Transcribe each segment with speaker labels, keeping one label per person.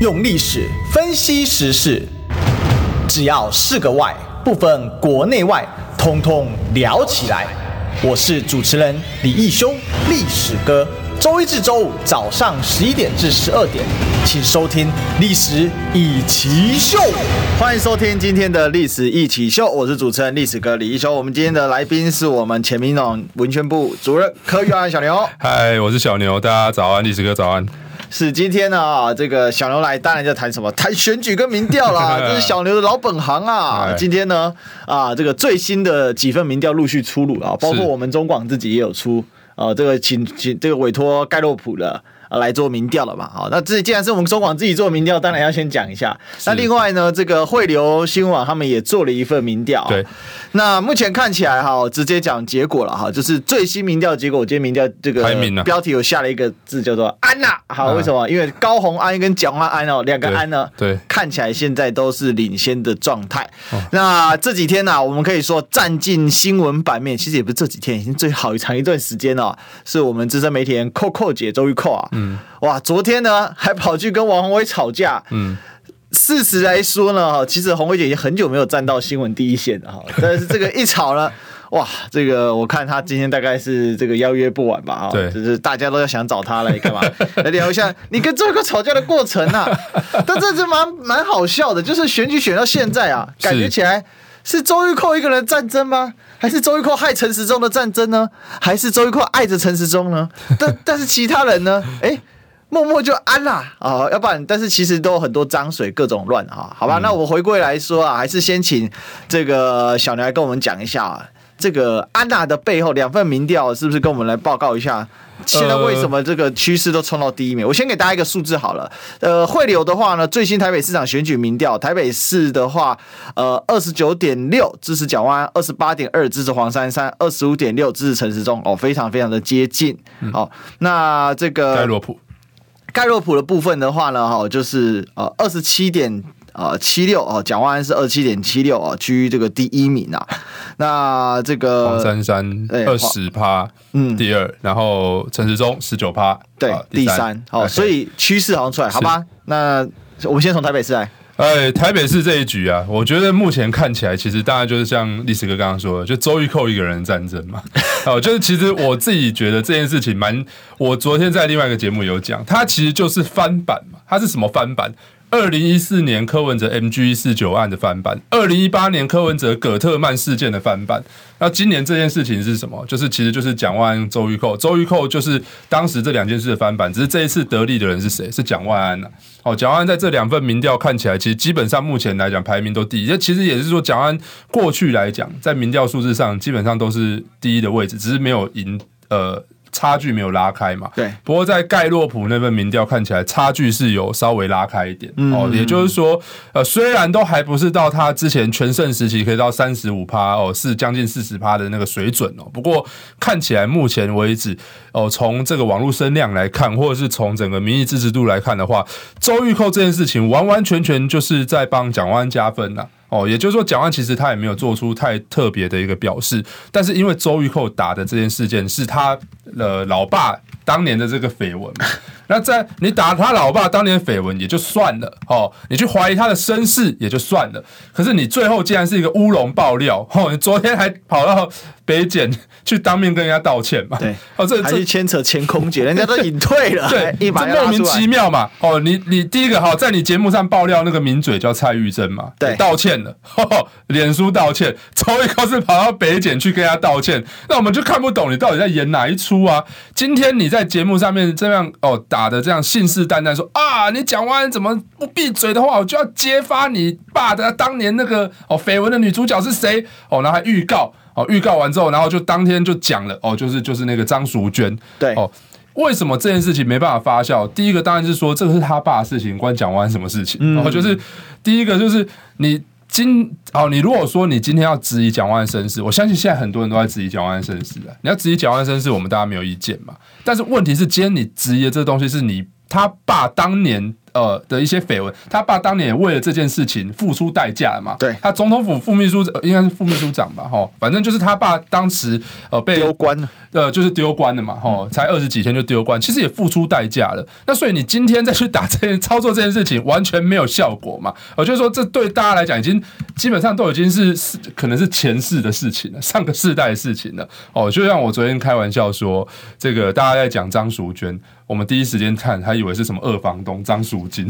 Speaker 1: 用历史分析时事，只要是个“外”，不分国内外，通通聊起来。我是主持人李义修，历史哥。周一至周五早上十一点至十二点，请收听《历史一起秀》。欢迎收听今天的《历史一起秀》，我是主持人历史哥李义修。我们今天的来宾是我们前民党文宣部主任柯玉安小牛。
Speaker 2: 嗨，我是小牛，大家早安，历史哥早安。
Speaker 1: 是今天呢啊，这个小牛来，当然就谈什么？谈选举跟民调啦，这是小牛的老本行啊。今天呢啊，这个最新的几份民调陆续出炉啊，包括我们中广自己也有出。啊，这个请请这个委托盖洛普的。来做民调了嘛？好，那这既然是我们中广自己做民调，当然要先讲一下。那另外呢，这个汇流新闻网他们也做了一份民调。
Speaker 2: 对，
Speaker 1: 那目前看起来哈，直接讲结果了哈，就是最新民调结果。我今天民调这个标题有下了一个字叫做“安娜”。好，为什么？因为高虹安跟蒋万安哦，两个安呢，
Speaker 2: 对，
Speaker 1: 看起来现在都是领先的状态。那这几天呢，我们可以说占尽新闻版面。其实也不是这几天，已经最好长一段时间了。是我们资深媒体人扣扣姐周玉扣啊。嗯，哇，昨天呢还跑去跟王宏伟吵架。嗯，事实来说呢，哈，其实红薇姐已经很久没有站到新闻第一线了哈。但是这个一吵呢，哇，这个我看他今天大概是这个邀约不完吧，哈，对，就是大家都要想找他来干嘛？来聊一下你跟周玉蔻吵架的过程啊。但这是蛮蛮好笑的，就是选举选到现在啊，感觉起来是周玉蔻一个人战争吗？还是周玉蔻害陈时中的战争呢？还是周玉蔻爱着陈时中呢？但 但是其他人呢？哎、欸，默默就安啦啊！要不然，但是其实都有很多脏水，各种乱啊！好吧，嗯、那我回归来说啊，还是先请这个小牛来跟我们讲一下啊，这个安娜的背后两份民调是不是跟我们来报告一下？现在为什么这个趋势都冲到第一名？我先给大家一个数字好了。呃，汇流的话呢，最新台北市长选举民调，台北市的话，呃，二十九点六支持蒋万安，二十八点二支持黄珊珊，二十五点六支持陈时中，哦，非常非常的接近。好、哦，那这个
Speaker 2: 盖洛普，
Speaker 1: 盖洛普的部分的话呢，哈，就是呃二十七点。啊，七六啊，蒋万安是二七点七六啊，居这个第一名啊。那这个
Speaker 2: 黄珊珊二十趴，嗯，第二，然后陈时中十九趴，
Speaker 1: 对，第三。好，所以趋势好像出来，好吧？那我们先从台北市来。
Speaker 2: 哎，台北市这一局啊，我觉得目前看起来，其实大概就是像历史哥刚刚说的，就周玉蔻一个人战争嘛。哦，就是其实我自己觉得这件事情蛮，我昨天在另外一个节目有讲，它其实就是翻版嘛。它是什么翻版？二零一四年柯文哲 MG 四九案的翻版，二零一八年柯文哲葛特曼事件的翻版。那今年这件事情是什么？就是其实就是蒋万安、周玉蔻，周玉蔻就是当时这两件事的翻版。只是这一次得利的人是谁？是蒋万安呐。哦，蒋万安在这两份民调看起来，其实基本上目前来讲排名都第一。这其实也是说，蒋万安过去来讲，在民调数字上基本上都是第一的位置，只是没有赢呃。差距没有拉开嘛？
Speaker 1: 对。
Speaker 2: 不过在盖洛普那份民调看起来，差距是有稍微拉开一点。嗯。哦，也就是说，呃，虽然都还不是到他之前全盛时期可以到三十五趴哦，是将近四十趴的那个水准哦。不过看起来目前为止，哦，从这个网络声量来看，或者是从整个民意支持度来看的话，周玉蔻这件事情完完全全就是在帮蒋万安加分呐。哦，也就是说，蒋万其实他也没有做出太特别的一个表示，但是因为周玉蔻打的这件事件是他的老爸当年的这个绯闻嘛，那在你打他老爸当年的绯闻也就算了，哦，你去怀疑他的身世也就算了，可是你最后竟然是一个乌龙爆料，哦，你昨天还跑到北检去当面跟人家道歉嘛？
Speaker 1: 对，
Speaker 2: 哦，这
Speaker 1: 还是牵扯前空姐，人家都隐退了，
Speaker 2: 对，一把莫名其妙嘛，哦，你你第一个好在你节目上爆料那个名嘴叫蔡玉珍嘛，
Speaker 1: 对，
Speaker 2: 道歉了，脸书道歉，周玉蔻是跑到北检去跟人家道歉，那我们就看不懂你到底在演哪一出啊？今天你在节目上面这样哦打的这样信誓旦旦说啊，你蒋万安怎么不闭嘴的话，我就要揭发你爸的当年那个哦绯闻的女主角是谁哦，然后还预告。哦，预告完之后，然后就当天就讲了哦，就是就是那个张淑娟，
Speaker 1: 对
Speaker 2: 哦，为什么这件事情没办法发酵？第一个当然是说这个是他爸的事情，关蒋万什么事情？然后、就是第一个就是你今哦，你如果说你今天要质疑蒋万生是，我相信现在很多人都在质疑蒋万生是的。你要质疑蒋万生是，我们大家没有意见嘛。但是问题是，今天你质疑的这东西是你他爸当年呃的一些绯闻，他爸当年也为了这件事情付出代价了嘛？
Speaker 1: 对，
Speaker 2: 他总统府副秘书应该是副秘书长吧？哈，反正就是他爸当时呃被
Speaker 1: 丢官了，
Speaker 2: 呃，就是丢官了嘛？哈，才二十几天就丢官，其实也付出代价了。那所以你今天再去打这件操作这件事情，完全没有效果嘛？我就是说，这对大家来讲，已经基本上都已经是是可能是前世的事情了，上个世代的事情了。哦，就像我昨天开玩笑说，这个大家在讲张淑娟。我们第一时间看，还以为是什么二房东张淑金，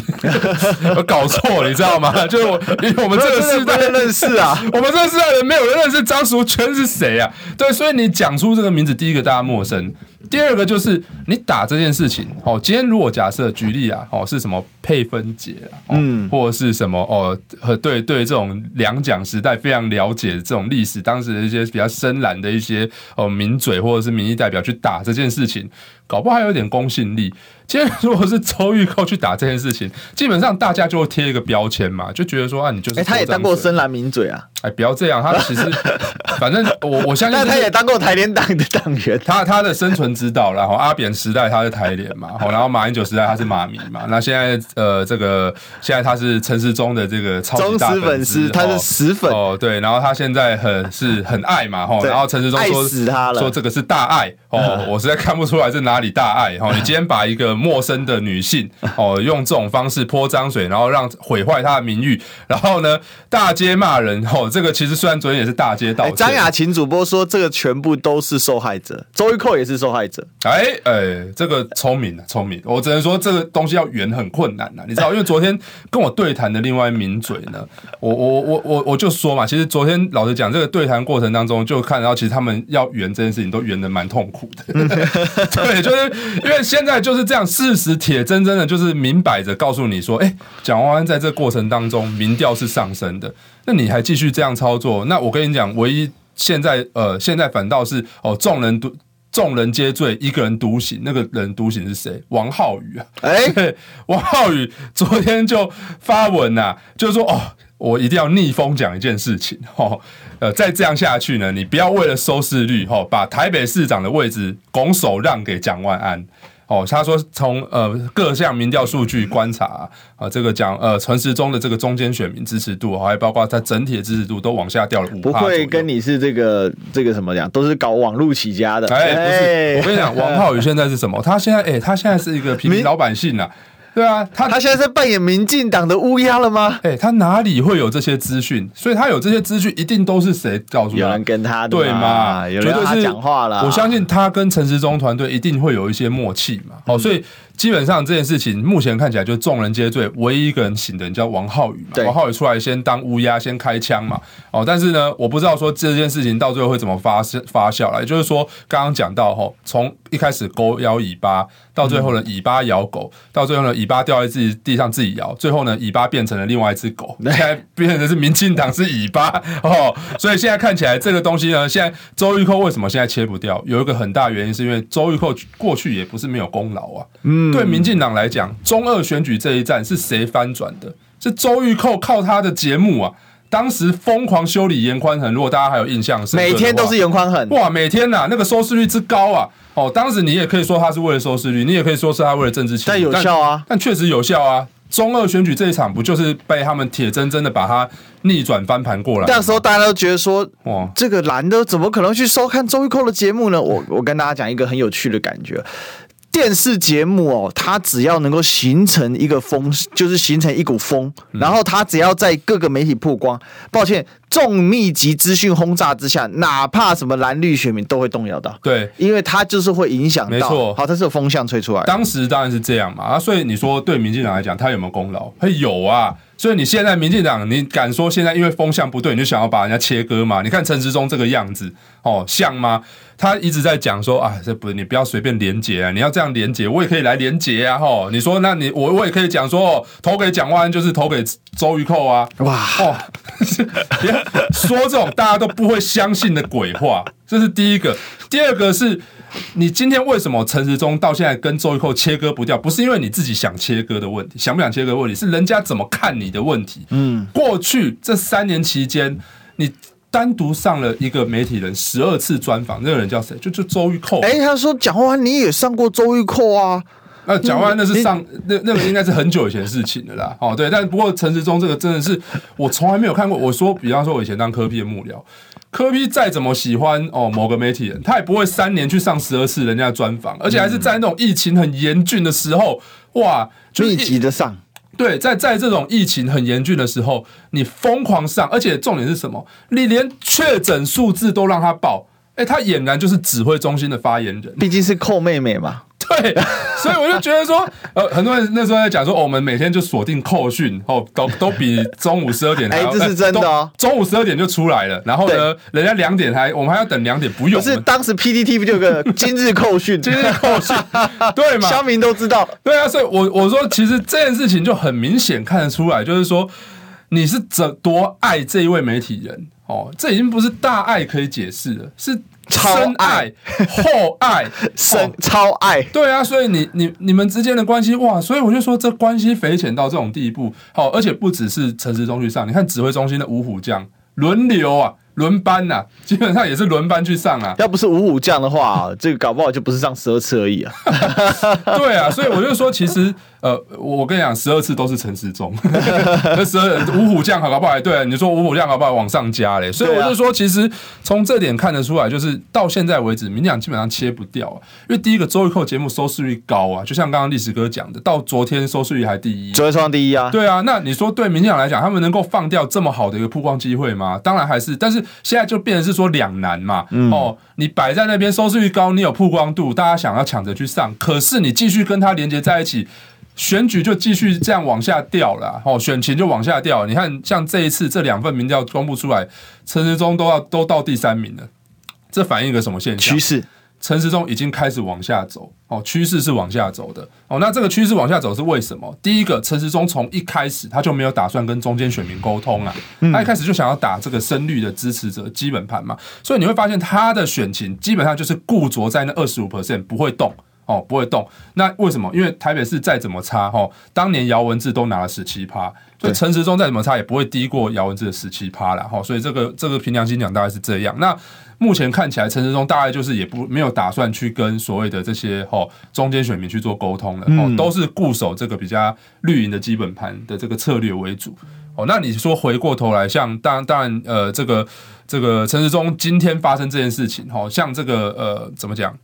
Speaker 2: 我搞错了，你知道吗？就是我，因为我们这个世代
Speaker 1: 认识啊，
Speaker 2: 我们这个世代人没有人认识 张淑娟是谁啊？对，所以你讲出这个名字，第一个大家陌生，第二个就是你打这件事情。哦，今天如果假设举例啊，哦是什么配分姐啊，嗯，或者是什么哦，和对对这种两蒋时代非常了解这种历史，当时的一些比较深蓝的一些哦名嘴或者是民意代表去打这件事情。搞不好还有点公信力。今天如果是周玉蔻去打这件事情，基本上大家就会贴一个标签嘛，就觉得说啊，你就是。哎、
Speaker 1: 欸，他也当过深蓝名嘴啊。
Speaker 2: 哎，不要这样，他其实 反正我我相信、就是。
Speaker 1: 但他也当过台联党的党员。
Speaker 2: 他他的生存之道，然后阿扁时代他是台联嘛，然后马英九时代他是马迷嘛。那现在呃，这个现在他是陈世忠的这个超级大粉丝，
Speaker 1: 他是死粉
Speaker 2: 哦。对，然后他现在很是很爱嘛，吼，然后陈世忠说
Speaker 1: 死他了，
Speaker 2: 说这个是大爱哦，我实在看不出来是哪里大爱哈。你今天把一个陌生的女性 哦，用这种方式泼脏水，然后让毁坏她的名誉，然后呢大街骂人哦，这个其实虽然昨天也是大街道歉。
Speaker 1: 张雅琴主播说这个全部都是受害者，周玉蔻也是受害者。
Speaker 2: 哎哎，这个聪明啊，聪明！我只能说这个东西要圆很困难呐，你知道？因为昨天跟我对谈的另外一名嘴呢，我我我我我就说嘛，其实昨天老实讲，这个对谈过程当中就看到，其实他们要圆这件事情都圆的蛮痛苦的。对，就是因为。现在就是这样，事实铁铮铮的，就是明摆着告诉你说，哎，蒋万安在这过程当中民调是上升的，那你还继续这样操作？那我跟你讲，唯一现在呃，现在反倒是哦，众人独众人皆醉，一个人独醒。那个人独醒是谁？王浩宇啊，哎，王浩宇昨天就发文呐、啊，就是说哦，我一定要逆风讲一件事情 哦，呃，再这样下去呢，你不要为了收视率哈、哦，把台北市长的位置拱手让给蒋万安。哦，他说从呃各项民调数据观察啊，啊这个讲呃陈时中的这个中间选民支持度，还包括他整体的支持度都往下掉了五。
Speaker 1: 不会跟你是这个这个什么讲，都是搞网络起家的。
Speaker 2: 哎，不是，我跟你讲，王浩宇现在是什么？他现在哎，他现在是一个平民老百姓呐、啊。对啊，他
Speaker 1: 他现在在扮演民进党的乌鸦了吗？
Speaker 2: 哎、欸，他哪里会有这些资讯？所以他有这些资讯，一定都是谁告诉他？
Speaker 1: 有人跟他的
Speaker 2: 对吗？
Speaker 1: 有人跟他讲话了。
Speaker 2: 我相信他跟陈时中团队一定会有一些默契嘛。好、嗯，所以。基本上这件事情目前看起来就众人皆醉，唯一一个人醒的人叫王浩宇嘛。王浩宇出来先当乌鸦，先开枪嘛。哦，但是呢，我不知道说这件事情到最后会怎么发发酵来。也就是说，刚刚讲到吼，从一开始狗咬尾巴，到最后呢，尾巴咬狗，到最后呢，尾巴掉在自己地上自己咬，最后呢，尾巴变成了另外一只狗，现在变成的是民进党是尾巴哦。所以现在看起来这个东西呢，现在周玉蔻为什么现在切不掉？有一个很大原因是因为周玉蔻过去也不是没有功劳啊。嗯。对民进党来讲，中二选举这一战是谁翻转的？是周玉蔻靠他的节目啊，当时疯狂修理严宽恒。如果大家还有印象，
Speaker 1: 每天都是严宽恒
Speaker 2: 哇，每天呐、啊，那个收视率之高啊！哦，当时你也可以说他是为了收视率，你也可以说是他为了政治情，
Speaker 1: 但有效啊，
Speaker 2: 但确实有效啊。中二选举这一场不就是被他们铁铮铮的把他逆转翻盘过来？
Speaker 1: 那时候大家都觉得说，哇，这个蓝的怎么可能去收看周玉蔻的节目呢？我我跟大家讲一个很有趣的感觉。电视节目哦，它只要能够形成一个风，就是形成一股风，然后它只要在各个媒体曝光，抱歉，重密集资讯轰炸之下，哪怕什么蓝绿选民都会动摇到。对，因为它就是会影响到。没错，好，它是有风向吹出来。
Speaker 2: 当时当然是这样嘛啊，所以你说对民进党来讲，他有没有功劳？他有啊。所以你现在民进党，你敢说现在因为风向不对，你就想要把人家切割嘛？你看陈时中这个样子，哦，像吗？他一直在讲说啊，这不，你不要随便连结啊，你要这样连结，我也可以来连结啊，吼！你说，那你我我也可以讲说，哦，投给蒋万安就是投给周玉蔻啊，哇，哦，别 说这种大家都不会相信的鬼话，这是第一个。第二个是。你今天为什么陈时中到现在跟周玉蔻切割不掉？不是因为你自己想切割的问题，想不想切割的问题，是人家怎么看你的问题。嗯，过去这三年期间，你单独上了一个媒体人十二次专访，那个人叫谁？就就周玉蔻。
Speaker 1: 哎，他说蒋万安你也上过周玉蔻啊？
Speaker 2: 那蒋万安那是上那那个应该是很久以前的事情的啦。哦，对，但不过陈时中这个真的是我从来没有看过。我说，比方说，我以前当科 P 的幕僚，科 P 再怎么喜欢哦某个媒体人，他也不会三年去上十二次人家的专访，而且还是在那种疫情很严峻的时候，哇，
Speaker 1: 密集的上。
Speaker 2: 对，在在这种疫情很严峻的时候，你疯狂上，而且重点是什么？你连确诊数字都让他报。哎，他俨然就是指挥中心的发言人，
Speaker 1: 毕竟是寇妹妹嘛。
Speaker 2: 对，所以我就觉得说，呃，很多人那时候在讲说，哦，我们每天就锁定扣讯，哦，都都比中午十二点还要，
Speaker 1: 哎，这是真的哦。
Speaker 2: 中午十二点就出来了，然后呢，人家两点还，我们还要等两点，不用。
Speaker 1: 不是当时 PTT 不就有个今日扣讯，
Speaker 2: 今日扣讯，对嘛？
Speaker 1: 乡民都知道。
Speaker 2: 对啊，所以我我说，其实这件事情就很明显看得出来，就是说你是怎多爱这一位媒体人哦，这已经不是大爱可以解释了，是。深爱、厚爱、
Speaker 1: 深超爱，
Speaker 2: 对啊，所以你你你们之间的关系哇，所以我就说这关系匪浅到这种地步，好，而且不只是陈时中去上，你看指挥中心的五虎将轮流啊。轮班呐、啊，基本上也是轮班去上啊。
Speaker 1: 要不是五虎将的话，这个搞不好就不是上十二次而已啊。
Speaker 2: 对啊，所以我就说，其实呃，我跟你讲，十二次都是陈时中。那十二五虎将好搞不好？对、啊，你说五虎将好不好往上加嘞？所以我就说，其实从这点看得出来，就是到现在为止，民进党基本上切不掉啊。因为第一个周玉蔻节目收视率高啊，就像刚刚历史哥讲的，到昨天收视率还第一，
Speaker 1: 昨天创第一啊。
Speaker 2: 对啊，那你说对民进党来讲，他们能够放掉这么好的一个曝光机会吗？当然还是，但是。现在就变成是说两难嘛，嗯、哦，你摆在那边收视率高，你有曝光度，大家想要抢着去上，可是你继续跟他连接在一起，选举就继续这样往下掉了，哦，选情就往下掉。你看，像这一次这两份民调公布出来，陈时中都要都到第三名了，这反映一个什么现象？趋势。陈时中已经开始往下走哦，趋势是往下走的哦。那这个趋势往下走是为什么？第一个，陈时中从一开始他就没有打算跟中间选民沟通啊，他一开始就想要打这个深绿的支持者基本盘嘛，所以你会发现他的选情基本上就是固着在那二十五 percent 不会动哦，不会动。那为什么？因为台北市再怎么差哦，当年姚文智都拿了十七趴，所以陈时中再怎么差也不会低过姚文智的十七趴了哈。所以这个这个凭良心讲大概是这样。那目前看起来，陈时中大概就是也不没有打算去跟所谓的这些哦中间选民去做沟通了哦，都是固守这个比较绿营的基本盘的这个策略为主哦。那你说回过头来，像当然当然呃这个这个陈时中今天发生这件事情哦，像这个呃怎么讲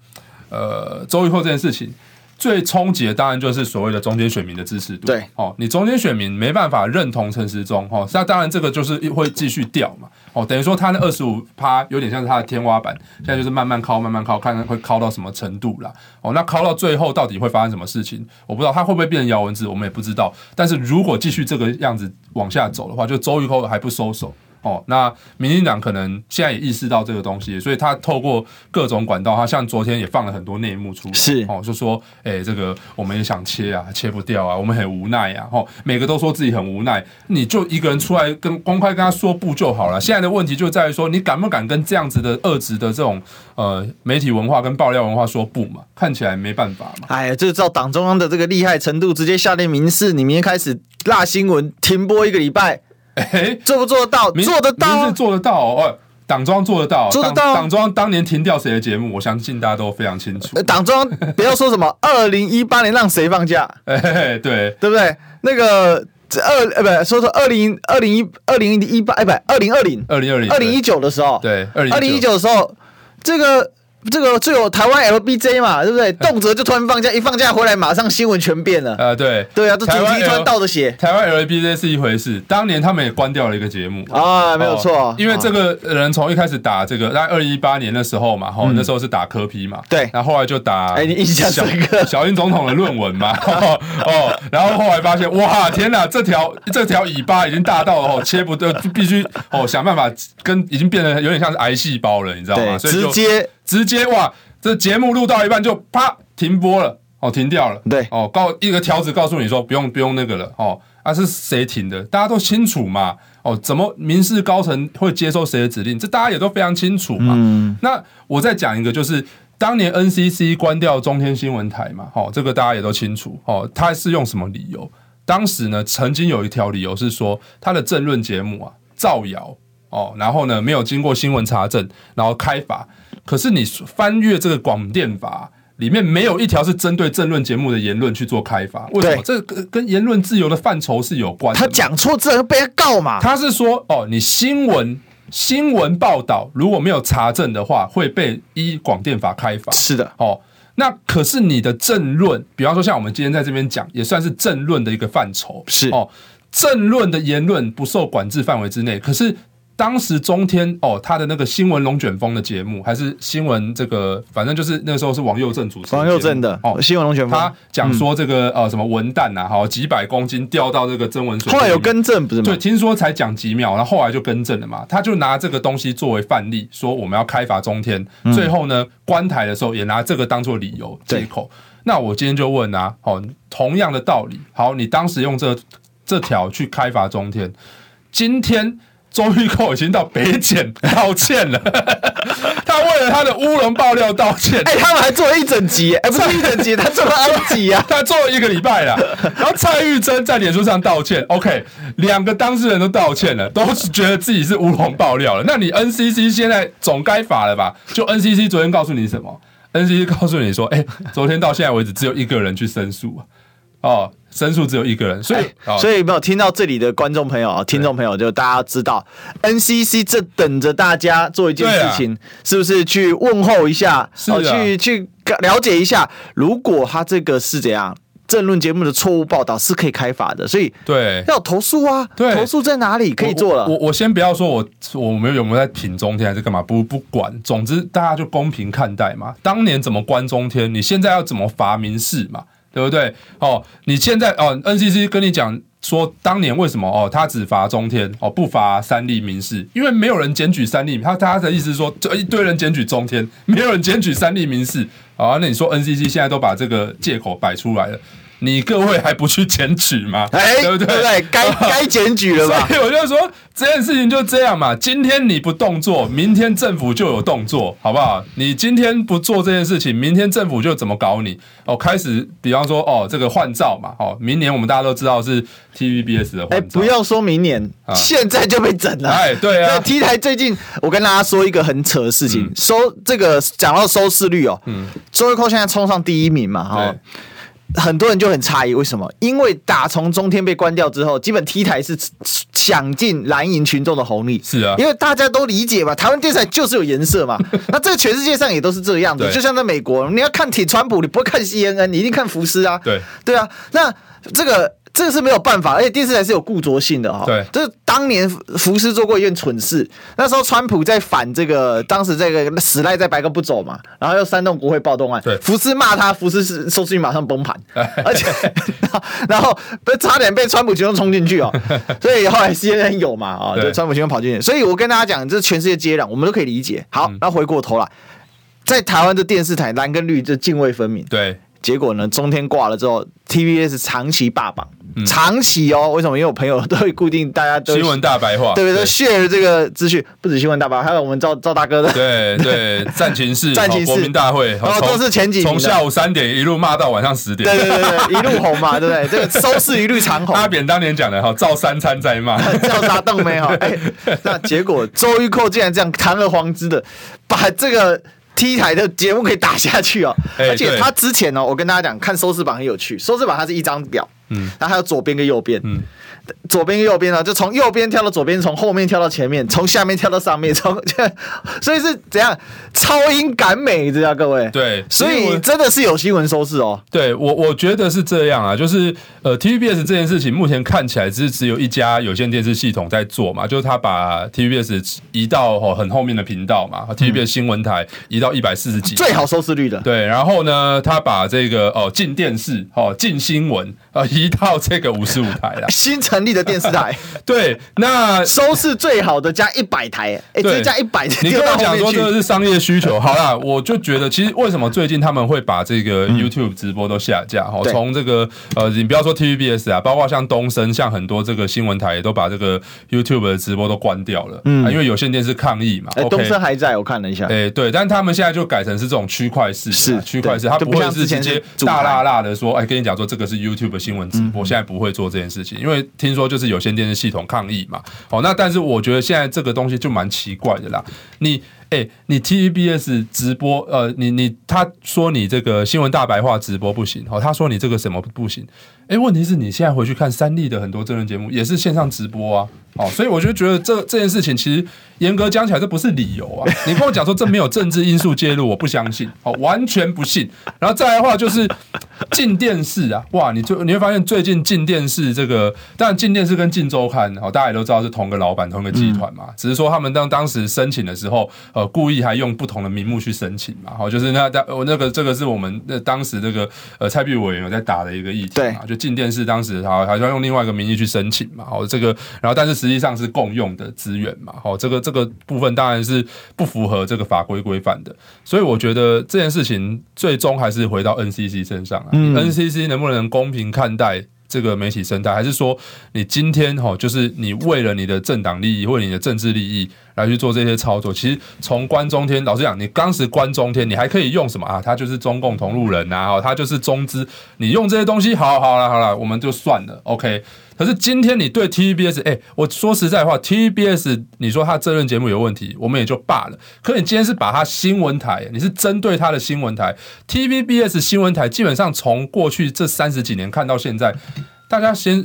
Speaker 2: 呃周玉蔻这件事情。最冲击的当然就是所谓的中间选民的支持度。
Speaker 1: 对，
Speaker 2: 哦，你中间选民没办法认同陈时中，哦，那当然这个就是会继续掉嘛，哦，等于说他那二十五趴有点像是他的天花板，现在就是慢慢靠，慢慢靠，看看会靠到什么程度啦。哦，那靠到最后到底会发生什么事情，我不知道，他会不会变成姚文字，我们也不知道。但是如果继续这个样子往下走的话，就周玉蔻还不收手。哦，那民进党可能现在也意识到这个东西，所以他透过各种管道，他像昨天也放了很多内幕出来，
Speaker 1: 是
Speaker 2: 哦，就说，哎、欸，这个我们也想切啊，切不掉啊，我们很无奈啊，哦，每个都说自己很无奈，你就一个人出来跟公开跟他说不就好了？现在的问题就在于说，你敢不敢跟这样子的恶质的这种呃媒体文化跟爆料文化说不嘛？看起来没办法嘛。
Speaker 1: 哎呀，就照党中央的这个厉害程度，直接下令民事，你明天开始辣新闻停播一个礼拜。哎、欸，做不做得到？做得到，
Speaker 2: 是做得到哦。党庄做得到，
Speaker 1: 做得到。
Speaker 2: 党庄当年停掉谁的节目，我相信大家都非常清楚。
Speaker 1: 党庄不要说什么 二零一八年让谁放假，
Speaker 2: 哎、欸，对，
Speaker 1: 对不对？那个这二呃，不说说二零二零一二零一八，哎，不，二零二零
Speaker 2: 二零二零
Speaker 1: 二零一九的时候，
Speaker 2: 对，
Speaker 1: 二零一九的时候，这个。这个就有台湾 LBJ 嘛，对不对？动辄就突然放假，一放假回来马上新闻全变了。
Speaker 2: 呃，对，
Speaker 1: 对啊，这主题突然倒着写。
Speaker 2: 台湾 LBJ 是一回事，当年他们也关掉了一个节目
Speaker 1: 啊，没有错、哦。
Speaker 2: 因为这个人从一开始打这个，在二零一八年的时候嘛，哈、嗯，那时候是打科批嘛，
Speaker 1: 对，
Speaker 2: 然后后来就打，
Speaker 1: 哎，你印象深刻，
Speaker 2: 小英总统的论文嘛，哦，然后后来发现，哇，天哪，这条这条尾巴已经大到哦，切不得，就必须哦想办法跟，已经变得有点像是癌细胞了，你知道吗？所以
Speaker 1: 直接
Speaker 2: 直接哇。这节目录到一半就啪停播了，哦，停掉了。
Speaker 1: 对，
Speaker 2: 哦，告一个条子告诉你说不用不用那个了，哦，啊是谁停的？大家都清楚嘛，哦，怎么民事高层会接受谁的指令？这大家也都非常清楚嘛。嗯。那我再讲一个，就是当年 NCC 关掉中天新闻台嘛，哦，这个大家也都清楚，哦，他是用什么理由？当时呢，曾经有一条理由是说他的政论节目啊造谣，哦，然后呢没有经过新闻查证，然后开罚。可是你翻阅这个广电法，里面没有一条是针对政论节目的言论去做开发，为什么？这跟跟言论自由的范畴是有关的。
Speaker 1: 他讲错字被他告嘛？
Speaker 2: 他是说哦，你新闻新闻报道如果没有查证的话，会被依广电法开罚。
Speaker 1: 是的，
Speaker 2: 哦，那可是你的政论，比方说像我们今天在这边讲，也算是政论的一个范畴。
Speaker 1: 是
Speaker 2: 哦，政论的言论不受管制范围之内，可是。当时中天哦，他的那个新闻龙卷风的节目，还是新闻这个，反正就是那个时候是王佑正主持。
Speaker 1: 王佑正的哦，新闻龙卷风，
Speaker 2: 他讲说这个、嗯、呃什么文旦呐，好几百公斤掉到这个曾文水。
Speaker 1: 后来有更正不是吗？
Speaker 2: 对，听说才讲几秒，然后后来就更正了嘛。他就拿这个东西作为范例，说我们要开罚中天。嗯、最后呢，关台的时候也拿这个当做理由借口。那我今天就问啊，哦，同样的道理，好，你当时用这这条去开罚中天，今天。周玉蔻已经到北检道歉了，他为了他的乌龙爆料道歉。
Speaker 1: 哎、欸，他们还做了一整集，哎、欸，不是一整集，他做了 N 集啊，
Speaker 2: 他做了一个礼拜了。然后蔡玉珍在脸书上道歉，OK，两个当事人都道歉了，都是觉得自己是乌龙爆料了。那你 NCC 现在总该罚了吧？就 NCC 昨天告诉你什么？NCC 告诉你说，哎、欸，昨天到现在为止只有一个人去申诉啊，哦。申诉只有一个人，所以、欸、
Speaker 1: 所以没有听到这里的观众朋友啊，听众朋友就大家知道，NCC 这等着大家做一件事情，啊、是不是去问候一下，
Speaker 2: 是啊、
Speaker 1: 去去了解一下，如果他这个是怎样政论节目的错误报道是可以开罚的，所以
Speaker 2: 对
Speaker 1: 要投诉啊，
Speaker 2: 对，
Speaker 1: 投诉在哪里可以做了？
Speaker 2: 我我，我先不要说我我们有没有在品中天还是干嘛，不不管，总之大家就公平看待嘛。当年怎么关中天，你现在要怎么罚民事嘛？对不对？哦，你现在哦，NCC 跟你讲说，当年为什么哦，他只罚中天哦，不罚三立民事，因为没有人检举三立，他他的意思是说，就一堆人检举中天，没有人检举三立民事，啊，那你说 NCC 现在都把这个借口摆出来了。你各位还不去检举吗？
Speaker 1: 哎，对不对？对，该 该检举了吧？
Speaker 2: 所以我就说这件事情就这样嘛。今天你不动作，明天政府就有动作，好不好？你今天不做这件事情，明天政府就怎么搞你？哦，开始，比方说，哦，这个换照嘛，哦，明年我们大家都知道是 TVBS 的换照。哎，不
Speaker 1: 要说明年，现在就被整了。
Speaker 2: 哎，对啊。
Speaker 1: T 台最近，我跟大家说一个很扯的事情，收这个讲到收视率哦，嗯，周玉蔻现在冲上第一名嘛，哈。很多人就很诧异，为什么？因为打从中天被关掉之后，基本 T 台是抢尽蓝营群众的红利。
Speaker 2: 是啊，
Speaker 1: 因为大家都理解嘛，台湾电视台就是有颜色嘛。那这个全世界上也都是这样的，就像在美国，你要看铁川普，你不会看 CNN，你一定看福斯啊。
Speaker 2: 对
Speaker 1: 对啊，那这个。这个是没有办法，而且电视台是有固着性的哈。
Speaker 2: 对，
Speaker 1: 就是当年福斯做过一件蠢事，那时候川普在反这个，当时这个死赖在白宫不走嘛，然后又煽动国会暴动案。
Speaker 2: 对，
Speaker 1: 福斯骂他，福斯是收视率马上崩盘，而且 然后被差点被川普群众冲进去哦，所以后来 CNN 有嘛啊，就川普群众跑进去，所以我跟大家讲，这全世界接壤，我们都可以理解。好，那回过头来，在台湾的电视台蓝跟绿就泾渭分明。
Speaker 2: 对，
Speaker 1: 结果呢，中天挂了之后，TVS 长期霸榜。长期哦，为什么？因为我朋友都会固定，大家都
Speaker 2: 新闻大白话，
Speaker 1: 对不对？share 这个资讯，不止新闻大白话，还有我们赵赵大哥的，
Speaker 2: 对对，战情室、
Speaker 1: 战情室、
Speaker 2: 国民大会，
Speaker 1: 然后都是前几名，
Speaker 2: 从下午三点一路骂到晚上十点，
Speaker 1: 对对对对，一路红嘛，对不对？这个收视一律长红。
Speaker 2: 阿扁当年讲的哈，照三餐在骂，
Speaker 1: 照啥动没哈？哎，那结果周玉蔻竟然这样堂而皇之的把这个。T 台的节目可以打下去哦，而且他之前呢，我跟大家讲，看收视榜很有趣，收视榜它是一张表，嗯，然后还有左边跟右边，左边跟右边啊，就从右边跳到左边，从后面跳到前面，从下面跳到上面，从所以是怎样超英赶美，知道各位？
Speaker 2: 对，
Speaker 1: 所以真的是有新闻收视哦。
Speaker 2: 对我，我觉得是这样啊，就是呃，TVBS 这件事情目前看起来只是只有一家有线电视系统在做嘛，就是他把 TVBS 移到哦很后面的频道嘛，TVBS 新闻台移到一百四十几，
Speaker 1: 最好收视率的。
Speaker 2: 对，然后呢，他把这个哦进电视哦进新闻啊移到这个五十五台了，
Speaker 1: 新成立的电视台，
Speaker 2: 对，那
Speaker 1: 收视最好的加一百台，哎，再加一百，
Speaker 2: 你跟我讲说这个是商业需求，好啦，我就觉得其实为什么最近他们会把这个 YouTube 直播都下架？哈，从这个呃，你不要说 TVBS 啊，包括像东森，像很多这个新闻台也都把这个 YouTube 的直播都关掉了，嗯，因为有线电视抗议嘛。
Speaker 1: 哎，东森还在我看了一下，
Speaker 2: 哎，对，但他们现在就改成是这种区块式，是区块式，它不会是直接大辣辣的说，哎，跟你讲说这个是 YouTube 新闻闻直播，现在不会做这件事情，因为听说就是有线电视系统抗议嘛。哦，那但是我觉得现在这个东西就蛮奇怪的啦。你哎、你 TVBS 直播，呃，你你他说你这个新闻大白话直播不行，哦，他说你这个什么不行？哎、欸，问题是你现在回去看三立的很多真人节目也是线上直播啊。哦，所以我就觉得这这件事情其实严格讲起来，这不是理由啊！你跟我讲说这没有政治因素介入，我不相信，哦，完全不信。然后再来的话就是进电视啊，哇，你就你会发现最近进电视这个，当然进电视跟进周刊，哦，大家也都知道是同个老板、同个集团嘛，只是说他们当当时申请的时候，呃，故意还用不同的名目去申请嘛，好，就是那当我那个这个是我们那当时这个呃蔡壁如委员有在打的一个议题嘛，就镜电视当时好好像用另外一个名义去申请嘛，哦，这个然后但是。实际上是共用的资源嘛，哦，这个这个部分当然是不符合这个法规规范的，所以我觉得这件事情最终还是回到 NCC 身上啊。NCC 能不能公平看待这个媒体生态，还是说你今天哈，就是你为了你的政党利益，或者你的政治利益来去做这些操作？其实从关中天，老实讲，你当时关中天，你还可以用什么啊？他就是中共同路人呐，他就是中资，你用这些东西，好好了好了，我们就算了，OK。可是今天你对 TVBS，哎，我说实在话，TVBS，你说他这任节目有问题，我们也就罢了。可你今天是把他新闻台，你是针对他的新闻台，TVBS 新闻台，基本上从过去这三十几年看到现在，大家先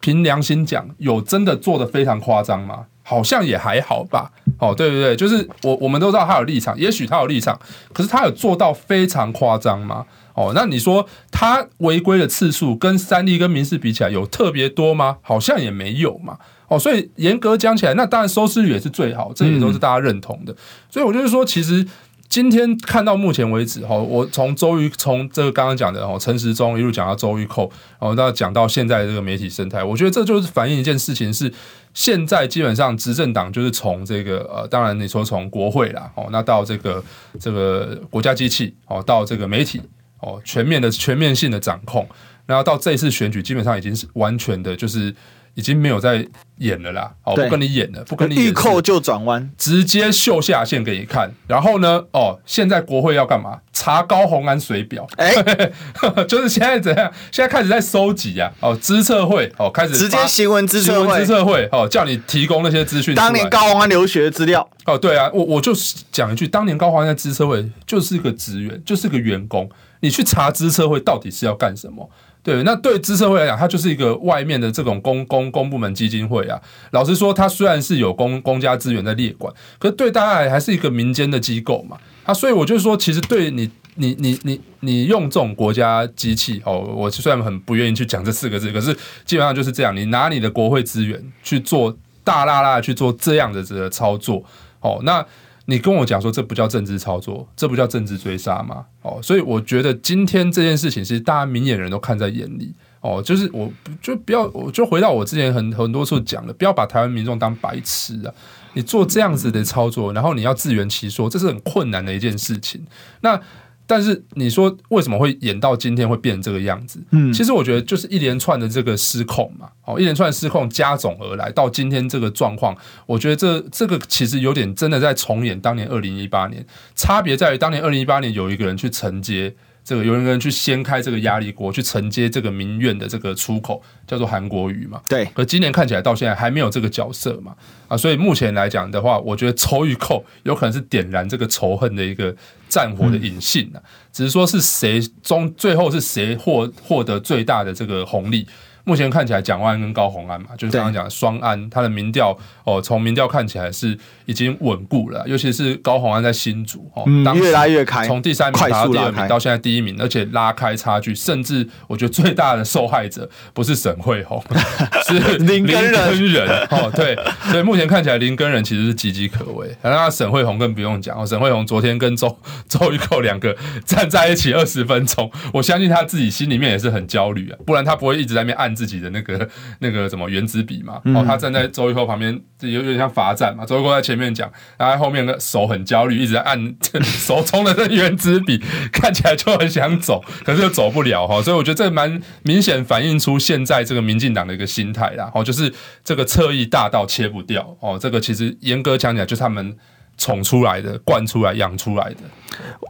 Speaker 2: 凭良心讲，有真的做得非常夸张吗？好像也还好吧。哦，对对对，就是我我们都知道他有立场，也许他有立场，可是他有做到非常夸张吗？哦，那你说他违规的次数跟三立跟民视比起来有特别多吗？好像也没有嘛。哦，所以严格讲起来，那当然收视率也是最好，这也都是大家认同的。所以我就是说，其实今天看到目前为止，哈，我从周瑜从这个刚刚讲的哈陈时中一路讲到周玉蔻，然后到讲到现在这个媒体生态，我觉得这就是反映一件事情是，现在基本上执政党就是从这个呃，当然你说从国会啦，哦，那到这个这个国家机器，哦，到这个媒体。哦，全面的全面性的掌控，然后到这一次选举，基本上已经是完全的，就是已经没有在演了啦。哦，不跟你演了，不跟你演，一
Speaker 1: 扣就转弯，
Speaker 2: 直接秀下限给你看。然后呢，哦，现在国会要干嘛？查高红安水表，哎、欸，就是现在怎样？现在开始在收集啊。哦，资策会，哦，开始
Speaker 1: 直接新闻资策会，
Speaker 2: 资策会，哦，叫你提供那些资讯。
Speaker 1: 当年高红安留学的资料。
Speaker 2: 哦，对啊，我我就讲一句，当年高红安在资策会就是个职员，就是个员工。你去查资策会到底是要干什么？对，那对资策会来讲，它就是一个外面的这种公公公部门基金会啊。老实说，它虽然是有公公家资源在列管，可是对大家来还是一个民间的机构嘛。啊，所以我就是说，其实对你，你，你，你，你用这种国家机器哦，我虽然很不愿意去讲这四个字，可是基本上就是这样。你拿你的国会资源去做大剌剌去做这样的这个操作，哦，那。你跟我讲说这不叫政治操作，这不叫政治追杀吗？哦，所以我觉得今天这件事情，是大家明眼人都看在眼里。哦，就是我就不要，我就回到我之前很很多次讲的，不要把台湾民众当白痴啊！你做这样子的操作，然后你要自圆其说，这是很困难的一件事情。那。但是你说为什么会演到今天会变成这个样子？嗯，其实我觉得就是一连串的这个失控嘛，哦，一连串的失控加总而来，到今天这个状况，我觉得这这个其实有点真的在重演当年二零一八年，差别在于当年二零一八年有一个人去承接。这个有人跟人去掀开这个压力锅，去承接这个民怨的这个出口，叫做韩国瑜嘛。
Speaker 1: 对。
Speaker 2: 可今年看起来到现在还没有这个角色嘛？啊，所以目前来讲的话，我觉得仇与寇有可能是点燃这个仇恨的一个战火的引信啊。只是说是谁中最后是谁获获得最大的这个红利？目前看起来，蒋万安跟高虹安嘛，就是刚刚讲的双安，他的民调哦，从民调看起来是已经稳固了，尤其是高虹安在新竹哦，
Speaker 1: 嗯，越来越开，
Speaker 2: 从第三名打到第二名，到现在第一名，而且拉开差距，甚至我觉得最大的受害者不是沈慧虹，是林根人哦，对，所以目前看起来林根人其实是岌岌可危，那沈慧虹更不用讲哦，沈慧虹昨天跟周周玉蔻两个站在一起二十分钟，我相信他自己心里面也是很焦虑啊，不然他不会一直在那边按。自己的那个 那个什么原子笔嘛，哦，他站在周玉蔻旁边，有有点像罚站嘛。周玉蔻在前面讲，然后后面的手很焦虑，一直在按 手中的那原子笔，看起来就很想走，可是又走不了哈。所以我觉得这蛮明显反映出现在这个民进党的一个心态啦。哦，就是这个侧翼大到切不掉哦。这个其实严格讲起来，就是他们宠出来的、惯出来、养出来的。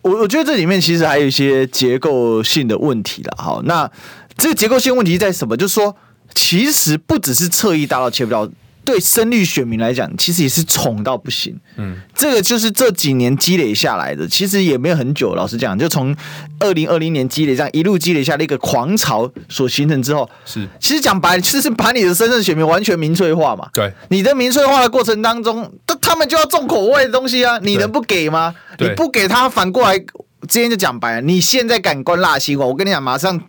Speaker 1: 我我觉得这里面其实还有一些结构性的问题了。好，那。这个结构性问题在什么？就是说，其实不只是侧翼大到切不到。对深绿选民来讲，其实也是宠到不行。嗯，这个就是这几年积累下来的，其实也没有很久。老实讲，就从二零二零年积累这样一路积累下的一个狂潮所形成之后，
Speaker 2: 是
Speaker 1: 其实讲白了，其实是把你的深圳选民完全民粹化嘛。
Speaker 2: 对，
Speaker 1: 你的民粹化的过程当中，他他们就要重口味的东西啊，你能不给吗？你不给他，反过来，之前就讲白了，你现在敢关辣新闻，我跟你讲，马上。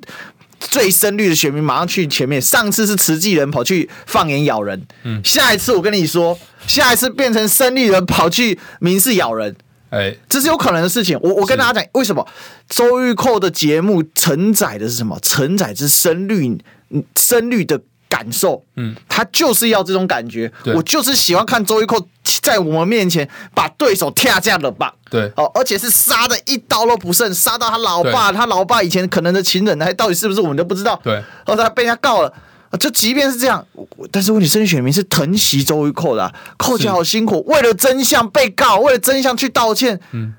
Speaker 1: 最深绿的选民马上去前面。上次是慈济人跑去放眼咬人，嗯，下一次我跟你说，下一次变成深绿人跑去民事咬人，哎，这是有可能的事情。我我跟大家讲，为什么周玉蔻的节目承载的是什么？承载是深绿，深绿的。感受，嗯，他就是要这种感觉。我就是喜欢看周玉蔻在我们面前把对手踢这样的吧。
Speaker 2: 对，
Speaker 1: 哦，而且是杀的一刀都不剩，杀到他老爸，他老爸以前可能的情人，还到底是不是我们都不知道。
Speaker 2: 对，
Speaker 1: 后他被人家告了。就即便是这样，但是问题，深绿选民是疼惜周玉蔻的，蔻姐好辛苦，为了真相被告，为了真相去道歉。嗯。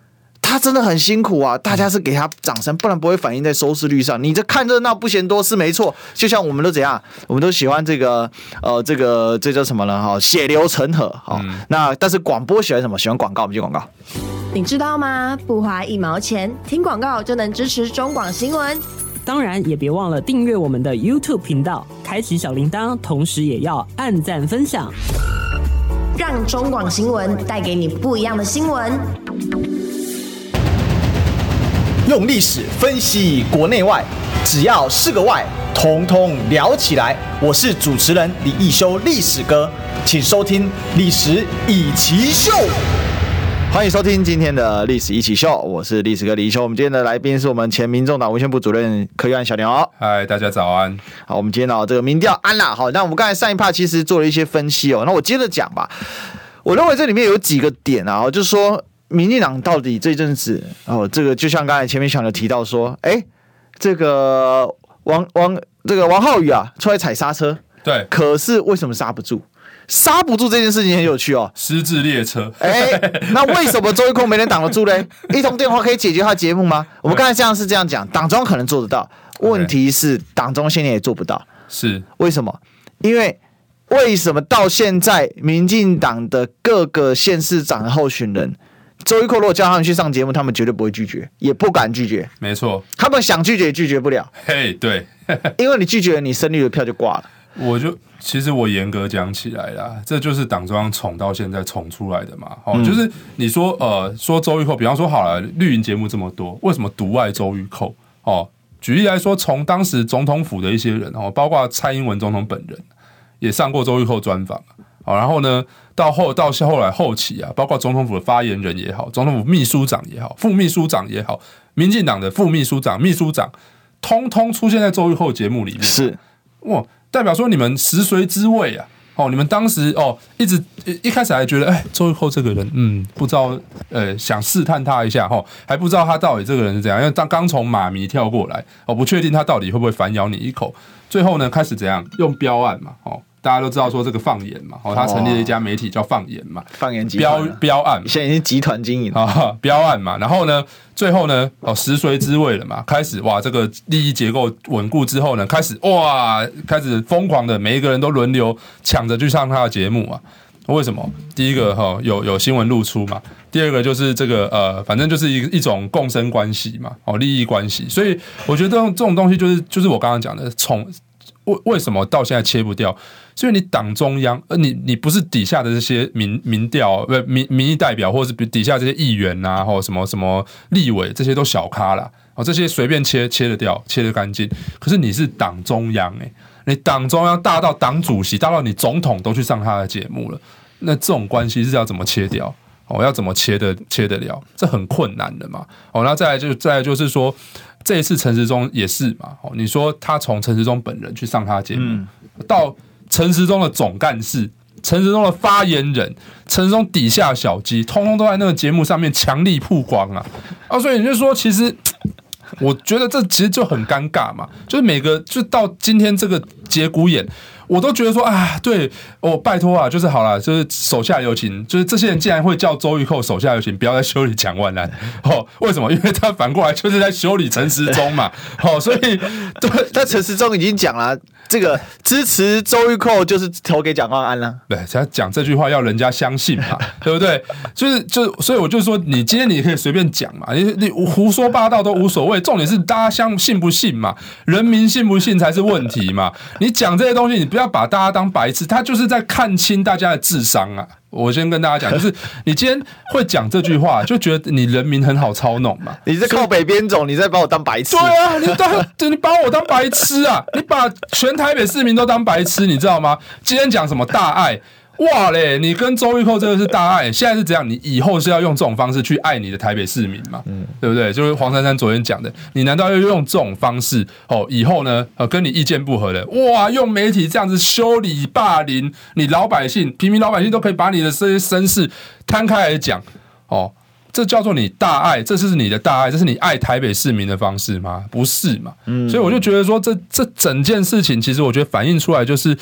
Speaker 1: 他真的很辛苦啊！大家是给他掌声，不然不会反映在收视率上。你这看热闹不嫌多是没错，就像我们都怎样，我们都喜欢这个呃，这个这叫什么呢？哈，血流成河。好，嗯、那但是广播喜欢什么？喜欢广告，我们就广告。
Speaker 3: 你知道吗？不花一毛钱，听广告就能支持中广新闻。
Speaker 4: 当然也别忘了订阅我们的 YouTube 频道，开启小铃铛，同时也要按赞分享，
Speaker 3: 让中广新闻带给你不一样的新闻。
Speaker 1: 用历史分析国内外，只要是个“外”，统统聊起来。我是主持人李易修，历史哥，请收听《历史易起 SHOW》。欢迎收听今天的《历史一起 SHOW》，我是历史哥李易修。我们今天的来宾是我们前民众党文宣部主任柯玉安小牛。
Speaker 2: 嗨，大家早安。
Speaker 1: 好，我们今天呢，这个民调安了。好，那我们刚才上一趴其实做了一些分析哦，那我接着讲吧。我认为这里面有几个点啊，就是说。民进党到底这阵子哦，这个就像刚才前面小刘提到说，哎，这个王王这个王浩宇啊，出来踩刹车，
Speaker 2: 对，
Speaker 1: 可是为什么刹不住？刹不住这件事情很有趣哦，
Speaker 2: 失智列车。
Speaker 1: 哎，那为什么周玉蔻没人挡得住嘞？一通电话可以解决他节目吗？我们刚才这样是这样讲，党中可能做得到，问题是党中现在也做不到，
Speaker 2: 是
Speaker 1: 为什么？因为为什么到现在民进党的各个县市长的候选人？周玉蔻如果叫他们去上节目，他们绝对不会拒绝，也不敢拒绝。
Speaker 2: 没错，
Speaker 1: 他们想拒绝也拒绝不了。
Speaker 2: 嘿，对，
Speaker 1: 因为你拒绝了，你深绿的票就挂了。
Speaker 2: 我就其实我严格讲起来啦，这就是党中央宠到现在宠出来的嘛。哦，嗯、就是你说呃，说周玉蔻，比方说好了，绿营节目这么多，为什么独爱周玉蔻？哦，举例来说，从当时总统府的一些人哦，包括蔡英文总统本人也上过周玉蔻专访。好，然后呢，到后到后来后期啊，包括总统府的发言人也好，总统府秘书长也好，副秘书长也好，民进党的副秘书长、秘书长，通通出现在周玉蔻节目里面。
Speaker 1: 是
Speaker 2: 哇，代表说你们食髓知味啊！哦，你们当时哦，一直一开始还觉得，哎，周玉蔻这个人，嗯，不知道，呃，想试探他一下哈，还不知道他到底这个人是怎样，因为刚刚从马迷跳过来，哦，不确定他到底会不会反咬你一口。最后呢，开始怎样用标案嘛，哦。大家都知道说这个放言嘛，哦，他成立了一家媒体叫放言嘛，
Speaker 1: 放言集团
Speaker 2: 标标案，
Speaker 1: 现在已经集团经营了。
Speaker 2: 啊，标案嘛，然后呢，最后呢，哦，食髓知味了嘛，开始哇，这个利益结构稳固之后呢，开始哇，开始疯狂的每一个人都轮流抢着去上他的节目啊，为什么？第一个哈，有有新闻露出嘛，第二个就是这个呃，反正就是一一种共生关系嘛，哦，利益关系，所以我觉得这种这种东西就是就是我刚刚讲的从。为为什么到现在切不掉？所以你党中央，呃，你你不是底下的这些民民调，不民民意代表，或者是底下这些议员呐、啊，或什么什么立委，这些都小咖啦。哦，这些随便切切得掉，切得干净。可是你是党中央，诶，你党中央大到党主席，大到你总统都去上他的节目了，那这种关系是要怎么切掉？哦，要怎么切得切得了？这很困难的嘛。哦，那再来就再来就是说。这一次陈时中也是嘛？哦，你说他从陈时中本人去上他节目，嗯、到陈时中的总干事、陈时中的发言人、陈时中底下小鸡，通通都在那个节目上面强力曝光啊！啊，所以你就说，其实 我觉得这其实就很尴尬嘛，就是每个就到今天这个节骨眼。我都觉得说啊，对我、哦、拜托啊，就是好了，就是手下留情，就是这些人竟然会叫周玉蔻手下留情，不要再修理蒋万安哦？为什么？因为他反过来就是在修理陈时中嘛，哦，所以对，
Speaker 1: 但陈时中已经讲了，这个支持周玉蔻就是投给蒋万安了。
Speaker 2: 对，他讲这句话要人家相信嘛，对不对？就是就所以我就说，你今天你可以随便讲嘛，你你胡说八道都无所谓，重点是大家相信不信嘛，人民信不信才是问题嘛。你讲这些东西，你不要把大家当白痴，他就是在看清大家的智商啊！我先跟大家讲，就是你今天会讲这句话，就觉得你人民很好操弄嘛？
Speaker 1: 你是靠北边走，你在把我当白痴？
Speaker 2: 对啊，你当你把我当白痴啊！你把全台北市民都当白痴，你知道吗？今天讲什么大爱？哇嘞！你跟周玉蔻真的是大爱，现在是怎样，你以后是要用这种方式去爱你的台北市民嘛？嗯，对不对？就是黄珊珊昨天讲的，你难道要用这种方式哦？以后呢？呃，跟你意见不合的，哇，用媒体这样子修理霸凌你老百姓，平民老百姓都可以把你的这些身世摊开来讲哦。这叫做你大爱，这是你的大爱，这是你爱台北市民的方式吗？不是嘛？嗯，所以我就觉得说，这这整件事情，其实我觉得反映出来就是，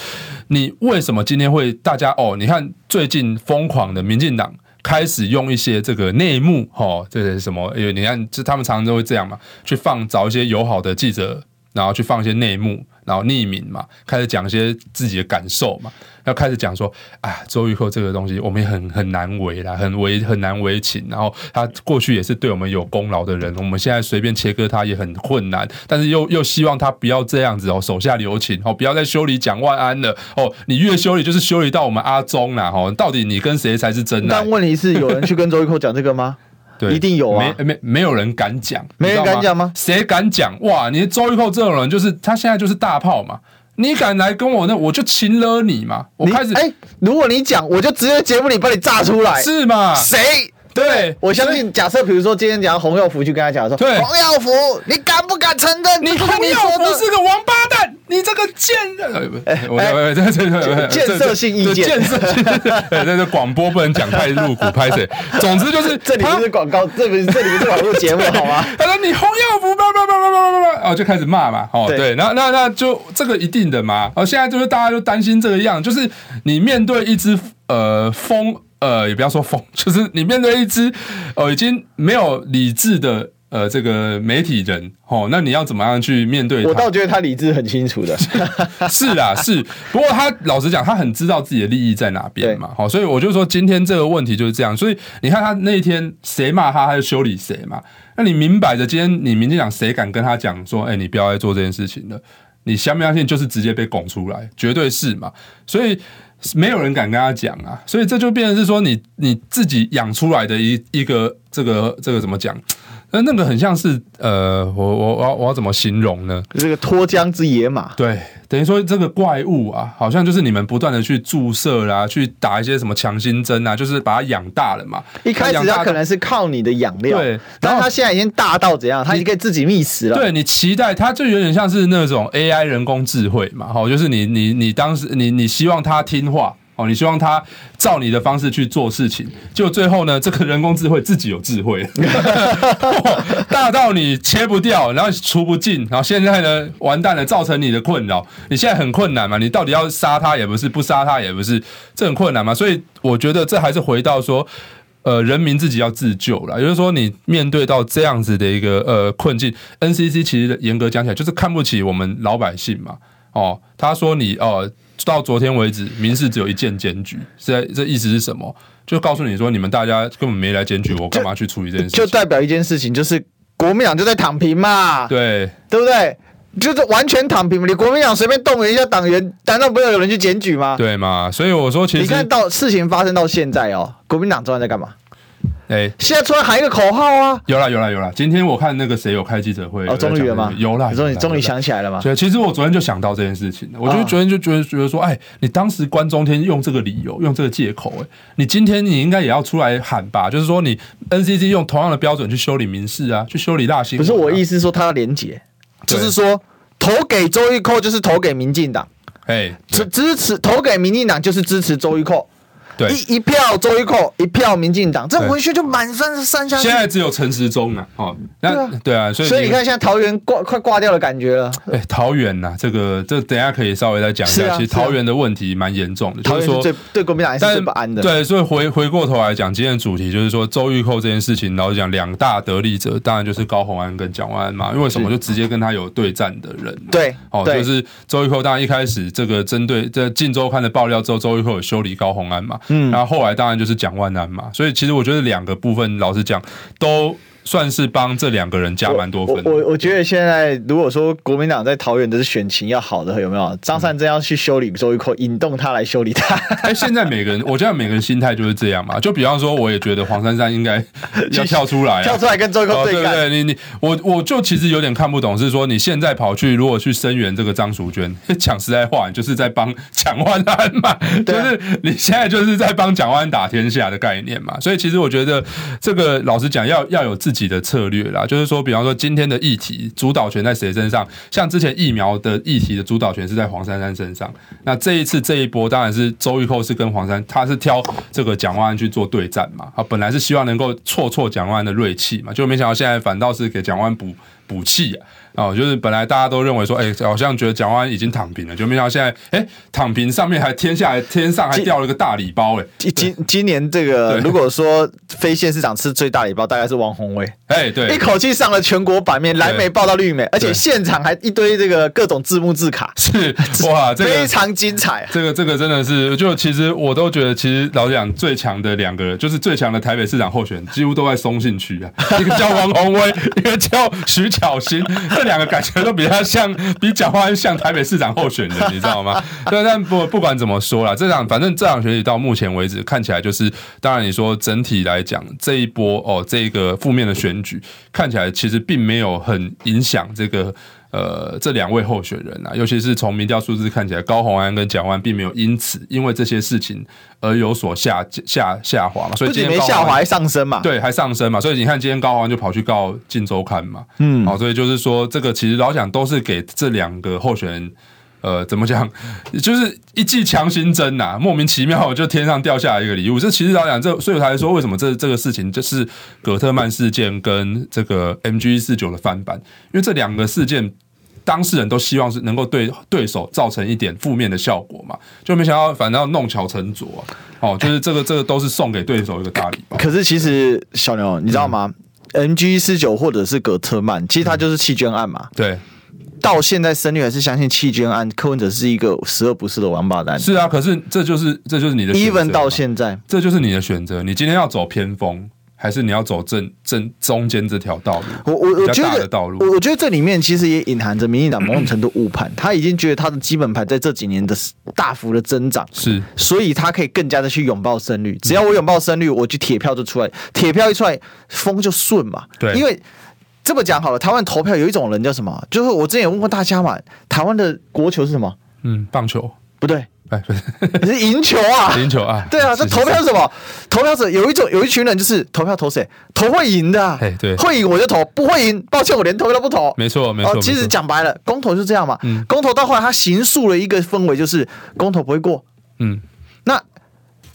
Speaker 2: 你为什么今天会大家哦？你看最近疯狂的民进党开始用一些这个内幕，哦，这是什么？因为你看，就他们常常都会这样嘛，去放找一些友好的记者，然后去放一些内幕。然后匿名嘛，开始讲一些自己的感受嘛，要开始讲说，啊，周玉蔻这个东西我们也很很难为啦，很为很难为情。然后他过去也是对我们有功劳的人，我们现在随便切割他也很困难，但是又又希望他不要这样子哦，手下留情哦，不要再修理蒋万安了哦，你越修理就是修理到我们阿忠啦哦，到底你跟谁才是真的？
Speaker 1: 但问题是，有人去跟周玉蔻讲这个吗？对，一定有啊，
Speaker 2: 没没没有人敢讲，
Speaker 1: 没人敢讲吗？
Speaker 2: 谁敢讲？哇，你周玉蔻这种人，就是他现在就是大炮嘛，你敢来跟我那，我就擒了你嘛！我开始，
Speaker 1: 哎，如果你讲，我就直接节目里把你炸出来，
Speaker 2: 是吗？
Speaker 1: 谁？
Speaker 2: 对，
Speaker 1: 我相信。假设比如说今天讲洪耀福去跟他讲说，
Speaker 2: 对，
Speaker 1: 洪耀福，你敢不敢承认？
Speaker 2: 你洪耀福是个王八蛋，你这个贱人！哎，我我这这
Speaker 1: 建设性意见，
Speaker 2: 建设性。对，这个广播不能讲太露骨，拍谁？总之就是
Speaker 1: 这里不是广告，这不是这里不是网络节目，好吗？
Speaker 2: 他说你洪耀福，叭叭叭叭叭叭叭，哦，就开始骂嘛，哦，对，那那那就这个一定的嘛。哦，现在就是大家就担心这个样，就是你面对一只呃风。呃，也不要说疯，就是你面对一只呃已经没有理智的呃这个媒体人哦，那你要怎么样去面对他？
Speaker 1: 我倒觉得他理智很清楚的，
Speaker 2: 是啦，是。不过他老实讲，他很知道自己的利益在哪边嘛，好，所以我就说今天这个问题就是这样。所以你看他那一天谁骂他，他就修理谁嘛。那你明摆着今天你民进党谁敢跟他讲说，哎、欸，你不要再做这件事情了？你相不相信？就是直接被拱出来，绝对是嘛。所以。没有人敢跟他讲啊，所以这就变成是说你你自己养出来的一一个这个这个怎么讲？那那个很像是呃，我我我要我要怎么形容呢？
Speaker 1: 这个脱缰之野马，
Speaker 2: 对，等于说这个怪物啊，好像就是你们不断的去注射啦，去打一些什么强心针啊，就是把它养大了嘛。
Speaker 1: 一开始它可能是靠你的养料，对，然后它现在已经大到怎样？它已经可以自己觅食了。
Speaker 2: 对，你期待它就有点像是那种 AI 人工智慧嘛，好，就是你你你当时你你希望它听话。你希望他照你的方式去做事情，就最后呢，这个人工智慧自己有智慧，大到你切不掉，然后除不尽，然后现在呢，完蛋了，造成你的困扰。你现在很困难嘛？你到底要杀他也不是，不杀他也不是，这很困难嘛？所以我觉得这还是回到说，呃，人民自己要自救了。也就是说，你面对到这样子的一个呃困境，NCC 其实严格讲起来就是看不起我们老百姓嘛。哦，他说你哦。到昨天为止，民事只有一件检举，这这意思是什么？就告诉你说，你们大家根本没来检举，我干嘛去处理这件事情？
Speaker 1: 就代表一件事情，就是国民党就在躺平嘛，
Speaker 2: 对
Speaker 1: 对不对？就是完全躺平嘛。你国民党随便动员一下党员，难道不要有人去检举吗？
Speaker 2: 对嘛？所以我说，其实
Speaker 1: 你看到事情发生到现在哦，国民党昨晚在干嘛？
Speaker 2: 哎，
Speaker 1: 现在出来喊一个口号啊！
Speaker 2: 有啦有啦有啦！今天我看那个谁有开记者会
Speaker 1: 哦，终于了吗？
Speaker 2: 有啦，
Speaker 1: 终于终于想起来了吗？
Speaker 2: 对，其实我昨天就想到这件事情，我就昨天就觉得觉得说，哎，你当时关中天用这个理由，用这个借口，哎，你今天你应该也要出来喊吧？就是说，你 NCC 用同样的标准去修理民事啊，去修理大新闻。
Speaker 1: 不是我意思，说他要廉洁，就是说投给周玉蔻就是投给民进党，
Speaker 2: 哎，
Speaker 1: 支支持投给民进党就是支持周玉蔻。
Speaker 2: 对，
Speaker 1: 一一票周玉蔻，一票民进党，这回去就满分三下。
Speaker 2: 现在只有陈时中了，哦，那对啊，所以
Speaker 1: 所以你看，现在桃园挂快挂掉的感觉了。
Speaker 2: 哎，桃园呐，这个这等下可以稍微再讲一下。其实桃园的问题蛮严重的，就是说
Speaker 1: 对国民党还是最不安的。
Speaker 2: 对，所以回回过头来讲，今天的主题就是说周玉蔻这件事情，然后讲两大得利者，当然就是高虹安跟蒋万安嘛。因为什么？就直接跟他有对战的人。
Speaker 1: 对，
Speaker 2: 哦，就是周玉蔻。当然一开始这个针对这《晋周刊》的爆料之后，周玉蔻有修理高虹安嘛。嗯，然后后来当然就是蒋万安嘛。所以其实我觉得两个部分，老实讲都。算是帮这两个人加蛮多分。
Speaker 1: 我我，我觉得现在如果说国民党在桃园的是选情要好的，有没有？张善真要去修理周玉蔻，引动他来修理他。
Speaker 2: 哎，现在每个人，我觉得每个人心态就是这样嘛。就比方说，我也觉得黄珊珊应该要跳出来，
Speaker 1: 跳出来跟周玉蔻对干。
Speaker 2: 对对，你你我我就其实有点看不懂，是说你现在跑去如果去声援这个张淑娟，讲实在话，你就是在帮蒋万安嘛。就是你现在就是在帮蒋万安打天下的概念嘛。所以其实我觉得这个老实讲，要要有自自己的策略。啦，就是说，比方说今天的议题主导权在谁身上？像之前疫苗的议题的主导权是在黄珊珊身上。那这一次这一波当然是周玉蔻是跟黄珊，他是挑这个蒋万安去做对战嘛。啊，本来是希望能够挫挫蒋万安的锐气嘛，就没想到现在反倒是给蒋万补补气啊。哦，就是本来大家都认为说，哎、欸，好像觉得蒋万已经躺平了，就没想到现在，哎、欸，躺平上面还天下来，天上还掉了个大礼包、欸，哎，
Speaker 1: 今今年这个如果说非县市长吃最大礼包，大概是王宏威，
Speaker 2: 哎，对，
Speaker 1: 一口气上了全国版面，蓝媒报到绿媒，而且现场还一堆这个各种字幕字卡，
Speaker 2: 是哇，这个、
Speaker 1: 非常精彩、啊，
Speaker 2: 这个这个真的是，就其实我都觉得，其实老实讲，最强的两个人，就是最强的台北市长候选人，几乎都在松信区啊，一个叫王宏威，一个叫徐巧芯，这两个感觉都比。较像，比蒋万像台北市长候选人，你知道吗？对，但不不管怎么说啦，这场反正这场选举到目前为止看起来就是，当然你说整体来讲这一波哦，这个负面的选举看起来其实并没有很影响这个。呃，这两位候选人啊，尤其是从民调数字看起来，高虹安跟蒋万并没有因此因为这些事情而有所下下下滑嘛，所以今天
Speaker 1: 没下滑还上升嘛，
Speaker 2: 对，还上升嘛，所以你看今天高虹安就跑去告《晋周刊》嘛，嗯，好，所以就是说这个其实老蒋都是给这两个候选人，呃，怎么讲，就是一剂强心针呐，莫名其妙就天上掉下来一个礼物。这其实老蒋这，所以我才说为什么这这个事情就是葛特曼事件跟这个 MG 四九的翻版，因为这两个事件。当事人都希望是能够对对手造成一点负面的效果嘛，就没想到反正要弄巧成拙，啊，哦，就是这个这个都是送给对手一个大礼包。
Speaker 1: 可是其实小牛，你知道吗？MG 四九或者是葛特曼，其实他就是弃捐案嘛。
Speaker 2: 对，
Speaker 1: 到现在深绿还是相信弃捐案，柯文哲是一个十恶不赦的王八蛋。
Speaker 2: 是啊，可是这就是这就是你的选择
Speaker 1: ，even 到现在，
Speaker 2: 这就是你的选择。你今天要走偏锋。还是你要走正正中间这条道路？
Speaker 1: 我我我觉得，我我觉得这里面其实也隐含着民进党某种程度误判，他已经觉得他的基本盘在这几年的大幅的增长，
Speaker 2: 是，
Speaker 1: 所以他可以更加的去拥抱胜率。只要我拥抱胜率，我就铁票就出来，铁票一出来，风就顺嘛。对，因为这么讲好了，台湾投票有一种人叫什么？就是我之前也问过大家嘛，台湾的国球是什么？
Speaker 2: 嗯，棒球
Speaker 1: 不对。
Speaker 2: 哎，不是，
Speaker 1: 你是赢球啊！
Speaker 2: 赢球啊！
Speaker 1: 对啊，这投票是什么？投票者有一种有一群人就是投票投谁？投会赢的啊！
Speaker 2: 哎，对，
Speaker 1: 会赢我就投，不会赢，抱歉，我连投都不投。
Speaker 2: 没错，没错。
Speaker 1: 其实讲白了，公投就这样嘛。嗯。公投到后来，他形塑了一个氛围，就是公投不会过。嗯。那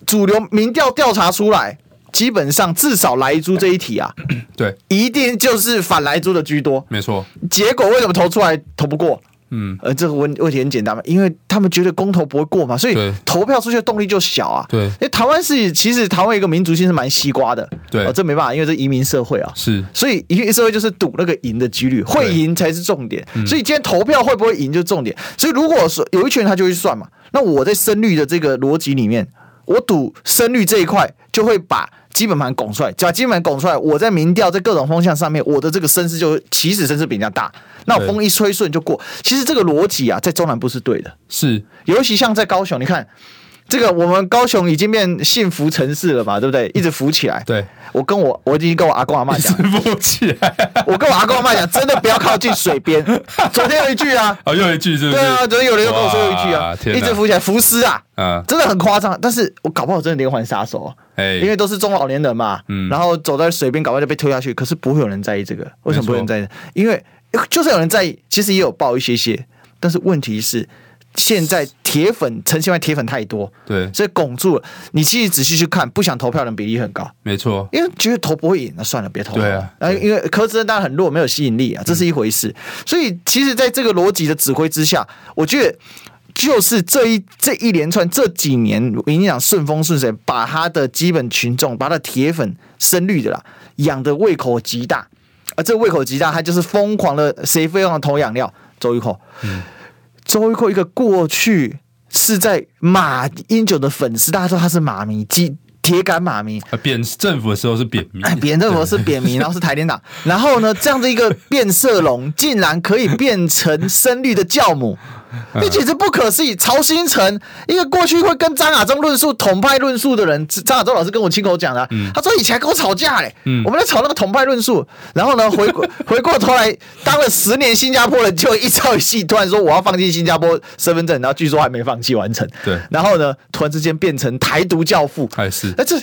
Speaker 1: 主流民调调查出来，基本上至少莱猪这一题啊，
Speaker 2: 对，
Speaker 1: 一定就是反莱猪的居多。
Speaker 2: 没错。
Speaker 1: 结果为什么投出来投不过？嗯，呃，这个问问题很简单嘛，因为他们觉得公投不会过嘛，所以投票出去的动力就小啊。
Speaker 2: 对，
Speaker 1: 因为台湾是其实台湾一个民族性是蛮西瓜的，
Speaker 2: 对，
Speaker 1: 哦，这没办法，因为这移民社会啊，
Speaker 2: 是，
Speaker 1: 所以移民社会就是赌那个赢的几率，会赢才是重点。所以今天投票会不会赢就是重点。所以如果说有一群人他就会算嘛，那我在深绿的这个逻辑里面，我赌深绿这一块就会把。基本盘拱出来，把基本盘拱出来，我在民调在各种风向上面，我的这个声势就起始声势比人家大。那我风一吹顺就过。其实这个逻辑啊，在中南部是对的，
Speaker 2: 是。
Speaker 1: 尤其像在高雄，你看这个我们高雄已经变幸福城市了嘛，对不对？一直浮起来。
Speaker 2: 对，
Speaker 1: 我跟我我已经跟我阿公阿妈讲，
Speaker 2: 浮起来。
Speaker 1: 我跟我阿公阿妈讲，真的不要靠近水边。昨天有一句啊，
Speaker 2: 哦，又一句是？
Speaker 1: 对啊，昨天有人又跟我说有一句啊，一直浮起来，浮尸啊，
Speaker 2: 嗯，
Speaker 1: 真的很夸张。但是我搞不好真的连环杀手。
Speaker 2: Hey,
Speaker 1: 因为都是中老年人嘛，嗯，然后走在水边，搞不好就被推下去。可是不会有人在意这个，为什么不会有人在意？因为就算有人在意，其实也有报一些些。但是问题是，现在铁粉陈其迈铁粉太多，
Speaker 2: 对，
Speaker 1: 所以拱住了。你其实仔细去看，不想投票的人比例很高，
Speaker 2: 没错，
Speaker 1: 因为觉得投不会赢，那算了，别投了。
Speaker 2: 对啊，
Speaker 1: 啊，因为柯志恩当然很弱，没有吸引力啊，这是一回事。所以其实，在这个逻辑的指挥之下，我觉得就是这一这一连串这几年，民进党顺风顺水，把他的基本群众，把他的铁粉深绿的啦，养的胃口极大。而这个胃口极大，他就是疯狂的谁非常投养料，周玉蔻。嗯周玉蔻一个过去是在马英九的粉丝，大家说他是马迷，铁铁杆马迷。
Speaker 2: 贬政府的时候是扁迷，
Speaker 1: 贬政府是扁迷，然后是台联党。然后呢，这样的一个变色龙，竟然可以变成深绿的教母。这简直不可思议！曹新成一个过去会跟张亚中论述统派论述的人，张亚中老师跟我亲口讲的，他说以前还跟我吵架嘞，我们在吵那个统派论述，然后呢，回过回过头来当了十年新加坡人，就一朝一夕突然说我要放弃新加坡身份证，然后据说还没放弃完成，
Speaker 2: 对，
Speaker 1: 然后呢，突然之间变成台独教父，
Speaker 2: 还是。
Speaker 1: 那这，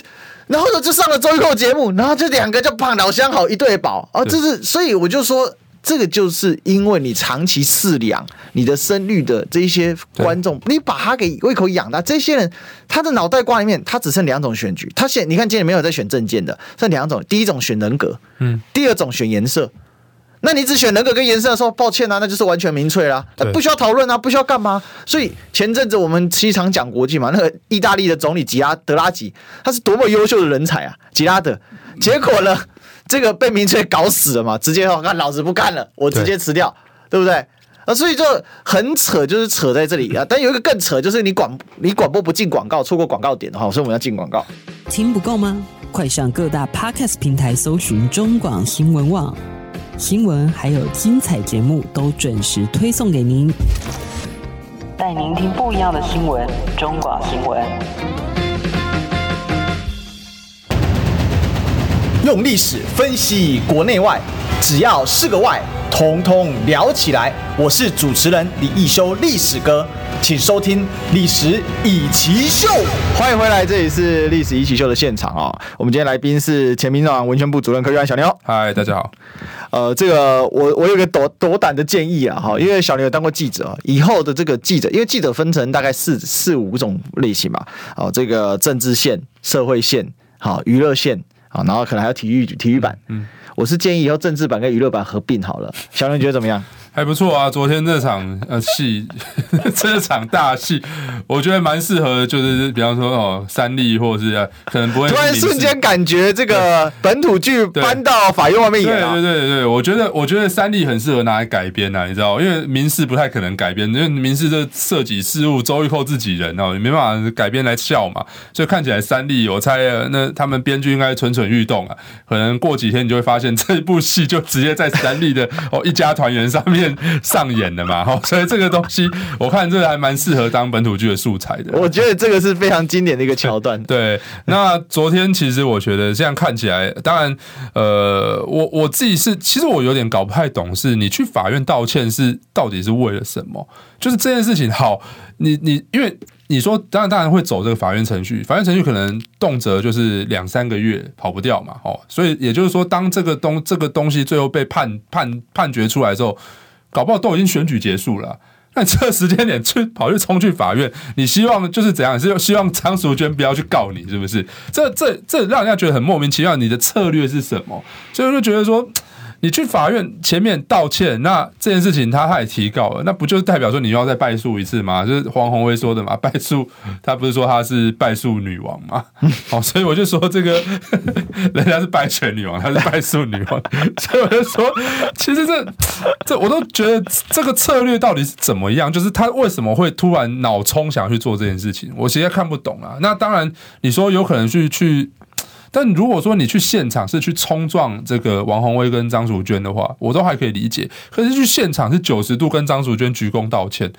Speaker 1: 然后呢就上了周一扣节目，然后这两个就胖老相好一对宝。啊，这是所以我就说。这个就是因为你长期饲养你的生育的这些观众，你把他给胃口养大，这些人他的脑袋瓜里面他只剩两种选举，他现你看今天没有在选证件的，剩两种，第一种选人格，嗯，第二种选颜色。那你只选人格跟颜色的时候，抱歉啊，那就是完全民粹啦，不需要讨论啊，不需要干嘛。所以前阵子我们经常讲国际嘛，那个意大利的总理吉拉德拉吉，他是多么优秀的人才啊，吉拉德，结果呢？这个被民粹搞死了嘛？直接说，看老子不干了，我直接辞掉，对，对不对？啊，所以就很扯，就是扯在这里啊。但有一个更扯，就是你广你广播不进广告，错过广告点的话，所以我们要进广告。
Speaker 4: 听不够吗？快上各大 Podcast 平台搜寻中广新闻网新闻，还有精彩节目都准时推送给您，带您听不一样的新闻。中广新闻。
Speaker 1: 用历史分析国内外，只要是个“外”，统统聊起来。我是主持人李易修，历史哥，请收听《历史易起秀》。欢迎回来，这里是《历史易起秀》的现场啊、哦！我们今天来宾是前民众党文宣部主任柯玉安小牛。
Speaker 2: 嗨，大家好。
Speaker 1: 呃，这个我我有个斗斗胆的建议啊，哈，因为小牛有当过记者，以后的这个记者，因为记者分成大概四四五种类型嘛，哦，这个政治线、社会线、好娱乐线。啊，然后可能还有体育体育版，嗯，我是建议以后政治版跟娱乐版合并好了。小刘你觉得怎么样？
Speaker 2: 还不错啊，昨天这场呃戏，这场大戏，我觉得蛮适合，就是比方说哦，三立或者是、啊、可能不会突
Speaker 1: 然瞬间感觉这个本土剧搬到法院外面演、啊，
Speaker 2: 对对对对，我觉得我觉得三立很适合拿来改编啊，你知道，因为民事不太可能改编，因为民事这涉及事务，周玉蔻自己人哦，也没办法改编来笑嘛，所以看起来三立，我猜那他们编剧应该蠢蠢欲动啊，可能过几天你就会发现这部戏就直接在三立的哦一家团圆上面。上演的嘛，哈，所以这个东西我看这个还蛮适合当本土剧的素材的。
Speaker 1: 我觉得这个是非常经典的一个桥段。
Speaker 2: 对，那昨天其实我觉得这样看起来，当然，呃，我我自己是，其实我有点搞不太懂，是你去法院道歉是到底是为了什么？就是这件事情，好，你你因为你说，当然当然会走这个法院程序，法院程序可能动辄就是两三个月跑不掉嘛，哦，所以也就是说，当这个东这个东西最后被判判判决出来之后。搞不好都已经选举结束了，那这时间点去跑去冲去法院，你希望就是怎样？是希望张淑娟不要去告你，是不是？这这这让人家觉得很莫名其妙。你的策略是什么？所以我就觉得说。你去法院前面道歉，那这件事情他他也提告了，那不就是代表说你又要再败诉一次吗？就是黄鸿威说的嘛，败诉，他不是说他是败诉女王吗？好，所以我就说这个 人家是败选女王，她是败诉女王，所以我就说，其实这这我都觉得这个策略到底是怎么样？就是他为什么会突然脑冲想要去做这件事情？我其实看不懂啊。那当然，你说有可能去去。但如果说你去现场是去冲撞这个王宏威跟张淑娟的话，我都还可以理解。可是去现场是九十度跟张淑娟鞠躬道歉，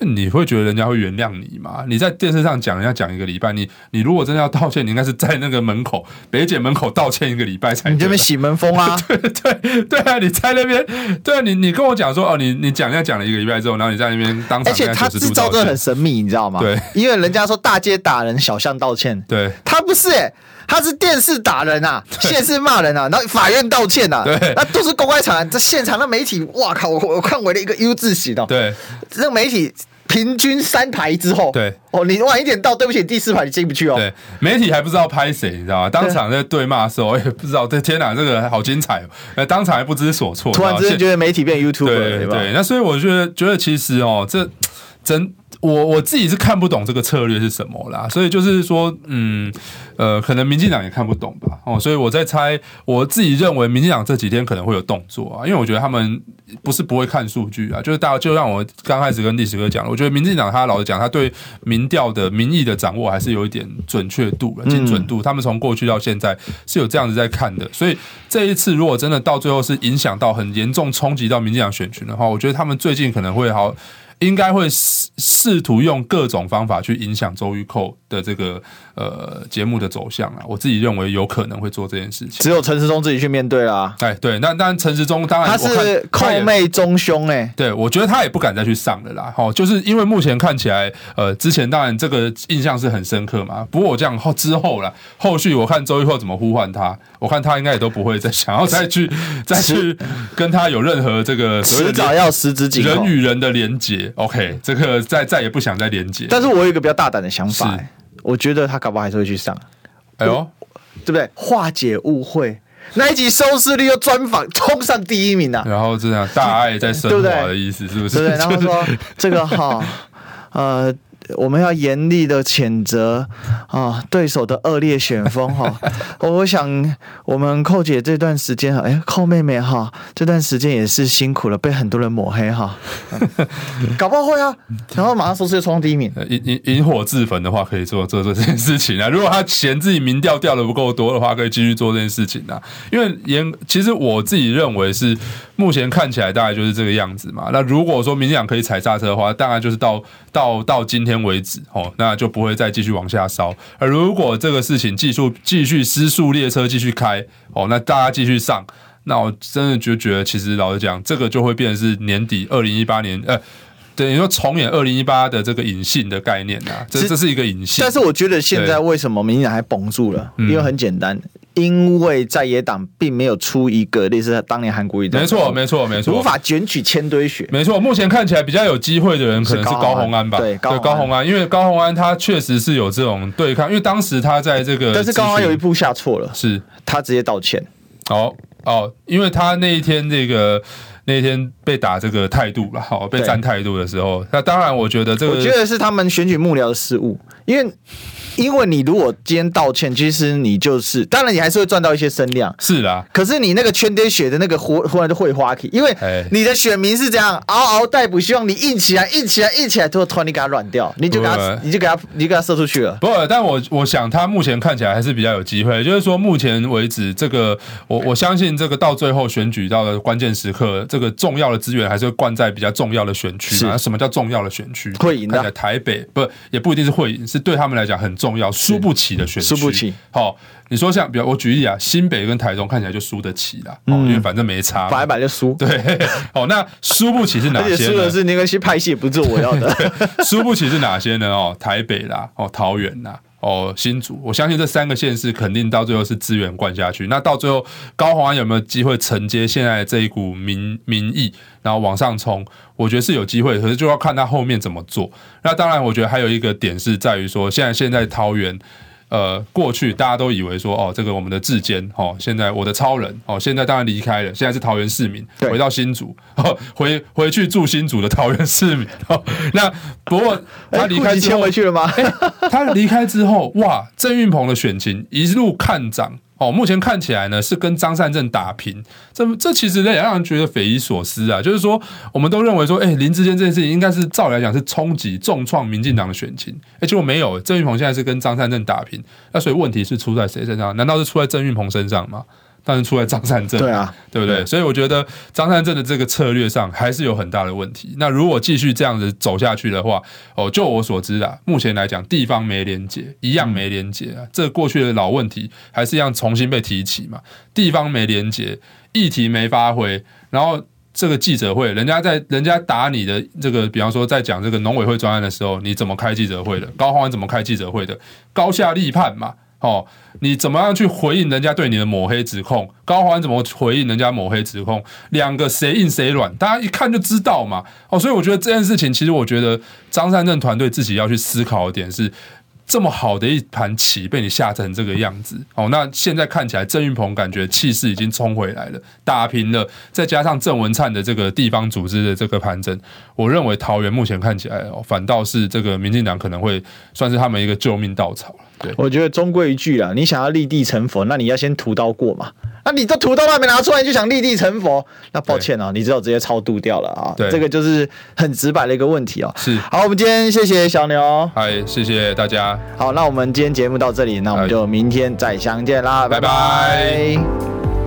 Speaker 2: 你会觉得人家会原谅你吗？你在电视上讲，人家讲一个礼拜，你你如果真的要道歉，你应该是在那个门口北姐门口道歉一个礼拜才。
Speaker 1: 你这边洗门风啊？
Speaker 2: 对对对啊！你在那边，对啊，你你跟我讲说哦，你你讲人家讲了一个礼拜之后，然后你在那边当场，而且
Speaker 1: 他制造的很神秘，你知道吗？
Speaker 2: 对，
Speaker 1: 因为人家说大街打人，小巷道歉，
Speaker 2: 对，
Speaker 1: 他不是、欸。他是电视打人啊，现世骂人啊，然后法院道歉啊，
Speaker 2: 对，
Speaker 1: 那都是公开场合。这现场的媒体，哇靠，我我看为了一个 U 字型哦，
Speaker 2: 对，
Speaker 1: 这个媒体平均三排之后，
Speaker 2: 对
Speaker 1: 哦，你晚一点到，对不起，第四排你进不去哦。
Speaker 2: 对，媒体还不知道拍谁，你知道吗？当场在对骂的时候，我也不知道。这天哪，这个好精彩哦！那当场还不知所措，
Speaker 1: 突然之间觉得媒体变 YouTube
Speaker 2: 了对对对。那所以我觉得，觉得其实哦，这真。我我自己是看不懂这个策略是什么啦，所以就是说，嗯，呃，可能民进党也看不懂吧，哦，所以我在猜，我自己认为民进党这几天可能会有动作啊，因为我觉得他们不是不会看数据啊，就是大家就让我刚开始跟历史哥讲了，我觉得民进党他老实讲，他对民调的民意的掌握还是有一点准确度的精准度，他们从过去到现在是有这样子在看的，所以这一次如果真的到最后是影响到很严重冲击到民进党选群的话，我觉得他们最近可能会好。应该会试试图用各种方法去影响周玉蔻的这个呃节目的走向啊，我自己认为有可能会做这件事情。
Speaker 1: 只有陈时中自己去面对啦。
Speaker 2: 哎，对，那当然陈时中当然
Speaker 1: 他是扣妹中凶哎，
Speaker 2: 对，我觉得他也不敢再去上了啦。哦，就是因为目前看起来，呃，之前当然这个印象是很深刻嘛。不过我这样后之后啦，后续我看周玉蔻怎么呼唤他，我看他应该也都不会再想要再去再去跟他有任何这个
Speaker 1: 迟早要十指紧扣
Speaker 2: 人与人的连结。OK，这个再再也不想再连接。
Speaker 1: 但是我有一个比较大胆的想法，我觉得他搞不好还是会去上。
Speaker 2: 哎呦，
Speaker 1: 对不对？化解误会，那一集收视率又专访冲上第一名啊！
Speaker 2: 然后这样大爱在升华的意思是不是？
Speaker 1: 对，对，然后说 这个哈，呃。我们要严厉的谴责啊，对手的恶劣选风哈。我想我们寇姐这段时间哈，哎，寇妹妹哈，这段时间也是辛苦了，被很多人抹黑哈。搞不好会啊，然后马上收视冲第一名。
Speaker 2: 引引引火自焚的话，可以做做这件事情啊。如果他嫌自己民调掉的不够多的话，可以继续做这件事情啊。因为严，其实我自己认为是目前看起来大概就是这个样子嘛。那如果说民进党可以踩刹车的话，大概就是到到到今天。为止哦，那就不会再继续往下烧。而如果这个事情继续继续失速列车继续开哦，那大家继续上，那我真的就觉得，其实老实讲，这个就会变成是年底二零一八年，呃，等于说重演二零一八的这个隐性的概念啊，这这是一个隐性。
Speaker 1: 但是我觉得现在为什么民进党还绷住了？因为很简单。因为在野党并没有出一个类似当年韩国瑜的，
Speaker 2: 没错没错没错，
Speaker 1: 无法卷取千堆雪。
Speaker 2: 没错，目前看起来比较有机会的人可能是高洪安吧？对，高洪安，因为高洪安他确实是有这种对抗，因为当时他在这个，
Speaker 1: 但是高虹安有一步下错了，
Speaker 2: 是
Speaker 1: 他直接道歉。
Speaker 2: 哦哦，因为他那一天这个那天被打这个态度了，好被站态度的时候，那当然我觉得这个，
Speaker 1: 我觉得是他们选举幕僚的失误，因为。因为你如果今天道歉，其实你就是，当然你还是会赚到一些声量，
Speaker 2: 是啦。
Speaker 1: 可是你那个圈点血的那个忽忽然就会花起，因为你的选民是这样嗷嗷待哺，希望你硬起来，硬起来，硬起来，之后突然你给他软掉，你就给他，你就给他，你就给他射出去了。
Speaker 2: 不，但我我想他目前看起来还是比较有机会，就是说目前为止，这个我我相信这个到最后选举到了关键时刻，这个重要的资源还是会灌在比较重要的选区。是，什么叫重要的选区？
Speaker 1: 会赢的。
Speaker 2: 台北不也不一定是会赢，是对他们来讲很重。要输不起的选区，输不起。好，你说像，比如我举例啊，新北跟台中看起来就输得起啦，哦，因为反正没差，
Speaker 1: 摆一摆就输。
Speaker 2: 对，好，那输不起是哪些？而且输的
Speaker 1: 是那个些拍戏，不是我要的。
Speaker 2: 输不起是哪些呢？哦，台北啦，哦，桃园啦，哦，新竹。我相信这三个县市肯定到最后是资源灌下去。那到最后，高宏安有没有机会承接现在这一股民民意，然后往上冲？我觉得是有机会，可是就要看他后面怎么做。那当然，我觉得还有一个点是在于说，现在现在桃园，呃，过去大家都以为说，哦，这个我们的志坚，哦，现在我的超人，哦，现在当然离开了，现在是桃园市民，回到新竹，哦，回回去住新竹的桃园市民。哦，那不过他离开之后，
Speaker 1: 回去了吗？
Speaker 2: 他离开之后，哇，郑运鹏的选情一路看涨。哦，目前看起来呢是跟张善政打平，这这其实也让人觉得匪夷所思啊。就是说，我们都认为说，哎，林志坚这件事情应该是照理来讲是冲击重创民进党的选情，哎，结果没有，郑运鹏现在是跟张善政打平，那所以问题是出在谁身上？难道是出在郑运鹏身上吗？但是出来张善政，对啊，对不对？所以我觉得张善政的这个策略上还是有很大的问题。那如果继续这样子走下去的话，哦，就我所知啊，目前来讲地方没连结，一样没连结啊。这过去的老问题还是一样重新被提起嘛。地方没连结，议题没发挥，然后这个记者会，人家在人家打你的这个，比方说在讲这个农委会专案的时候，你怎么开记者会的？高虹安怎么开记者会的？高下立判嘛。哦，你怎么样去回应人家对你的抹黑指控？高虹安怎么回应人家抹黑指控？两个谁硬谁软？大家一看就知道嘛。哦，所以我觉得这件事情，其实我觉得张善政团队自己要去思考的点是。这么好的一盘棋被你下成这个样子，哦，那现在看起来郑运鹏感觉气势已经冲回来了，打平了，再加上郑文灿的这个地方组织的这个盘整，我认为桃园目前看起来哦，反倒是这个民进党可能会算是他们一个救命稻草。对，
Speaker 1: 我觉得终归一句啊，你想要立地成佛，那你要先屠刀过嘛。那你这屠刀还没拿出来，你就想立地成佛？那抱歉啊，你只有直接超度掉了啊。对，这个就是很直白的一个问题哦。
Speaker 2: 是，
Speaker 1: 好，我们今天谢谢小牛，
Speaker 2: 嗨，谢谢大家。
Speaker 1: 好，那我们今天节目到这里，那我们就明天再相见啦，拜拜。拜拜。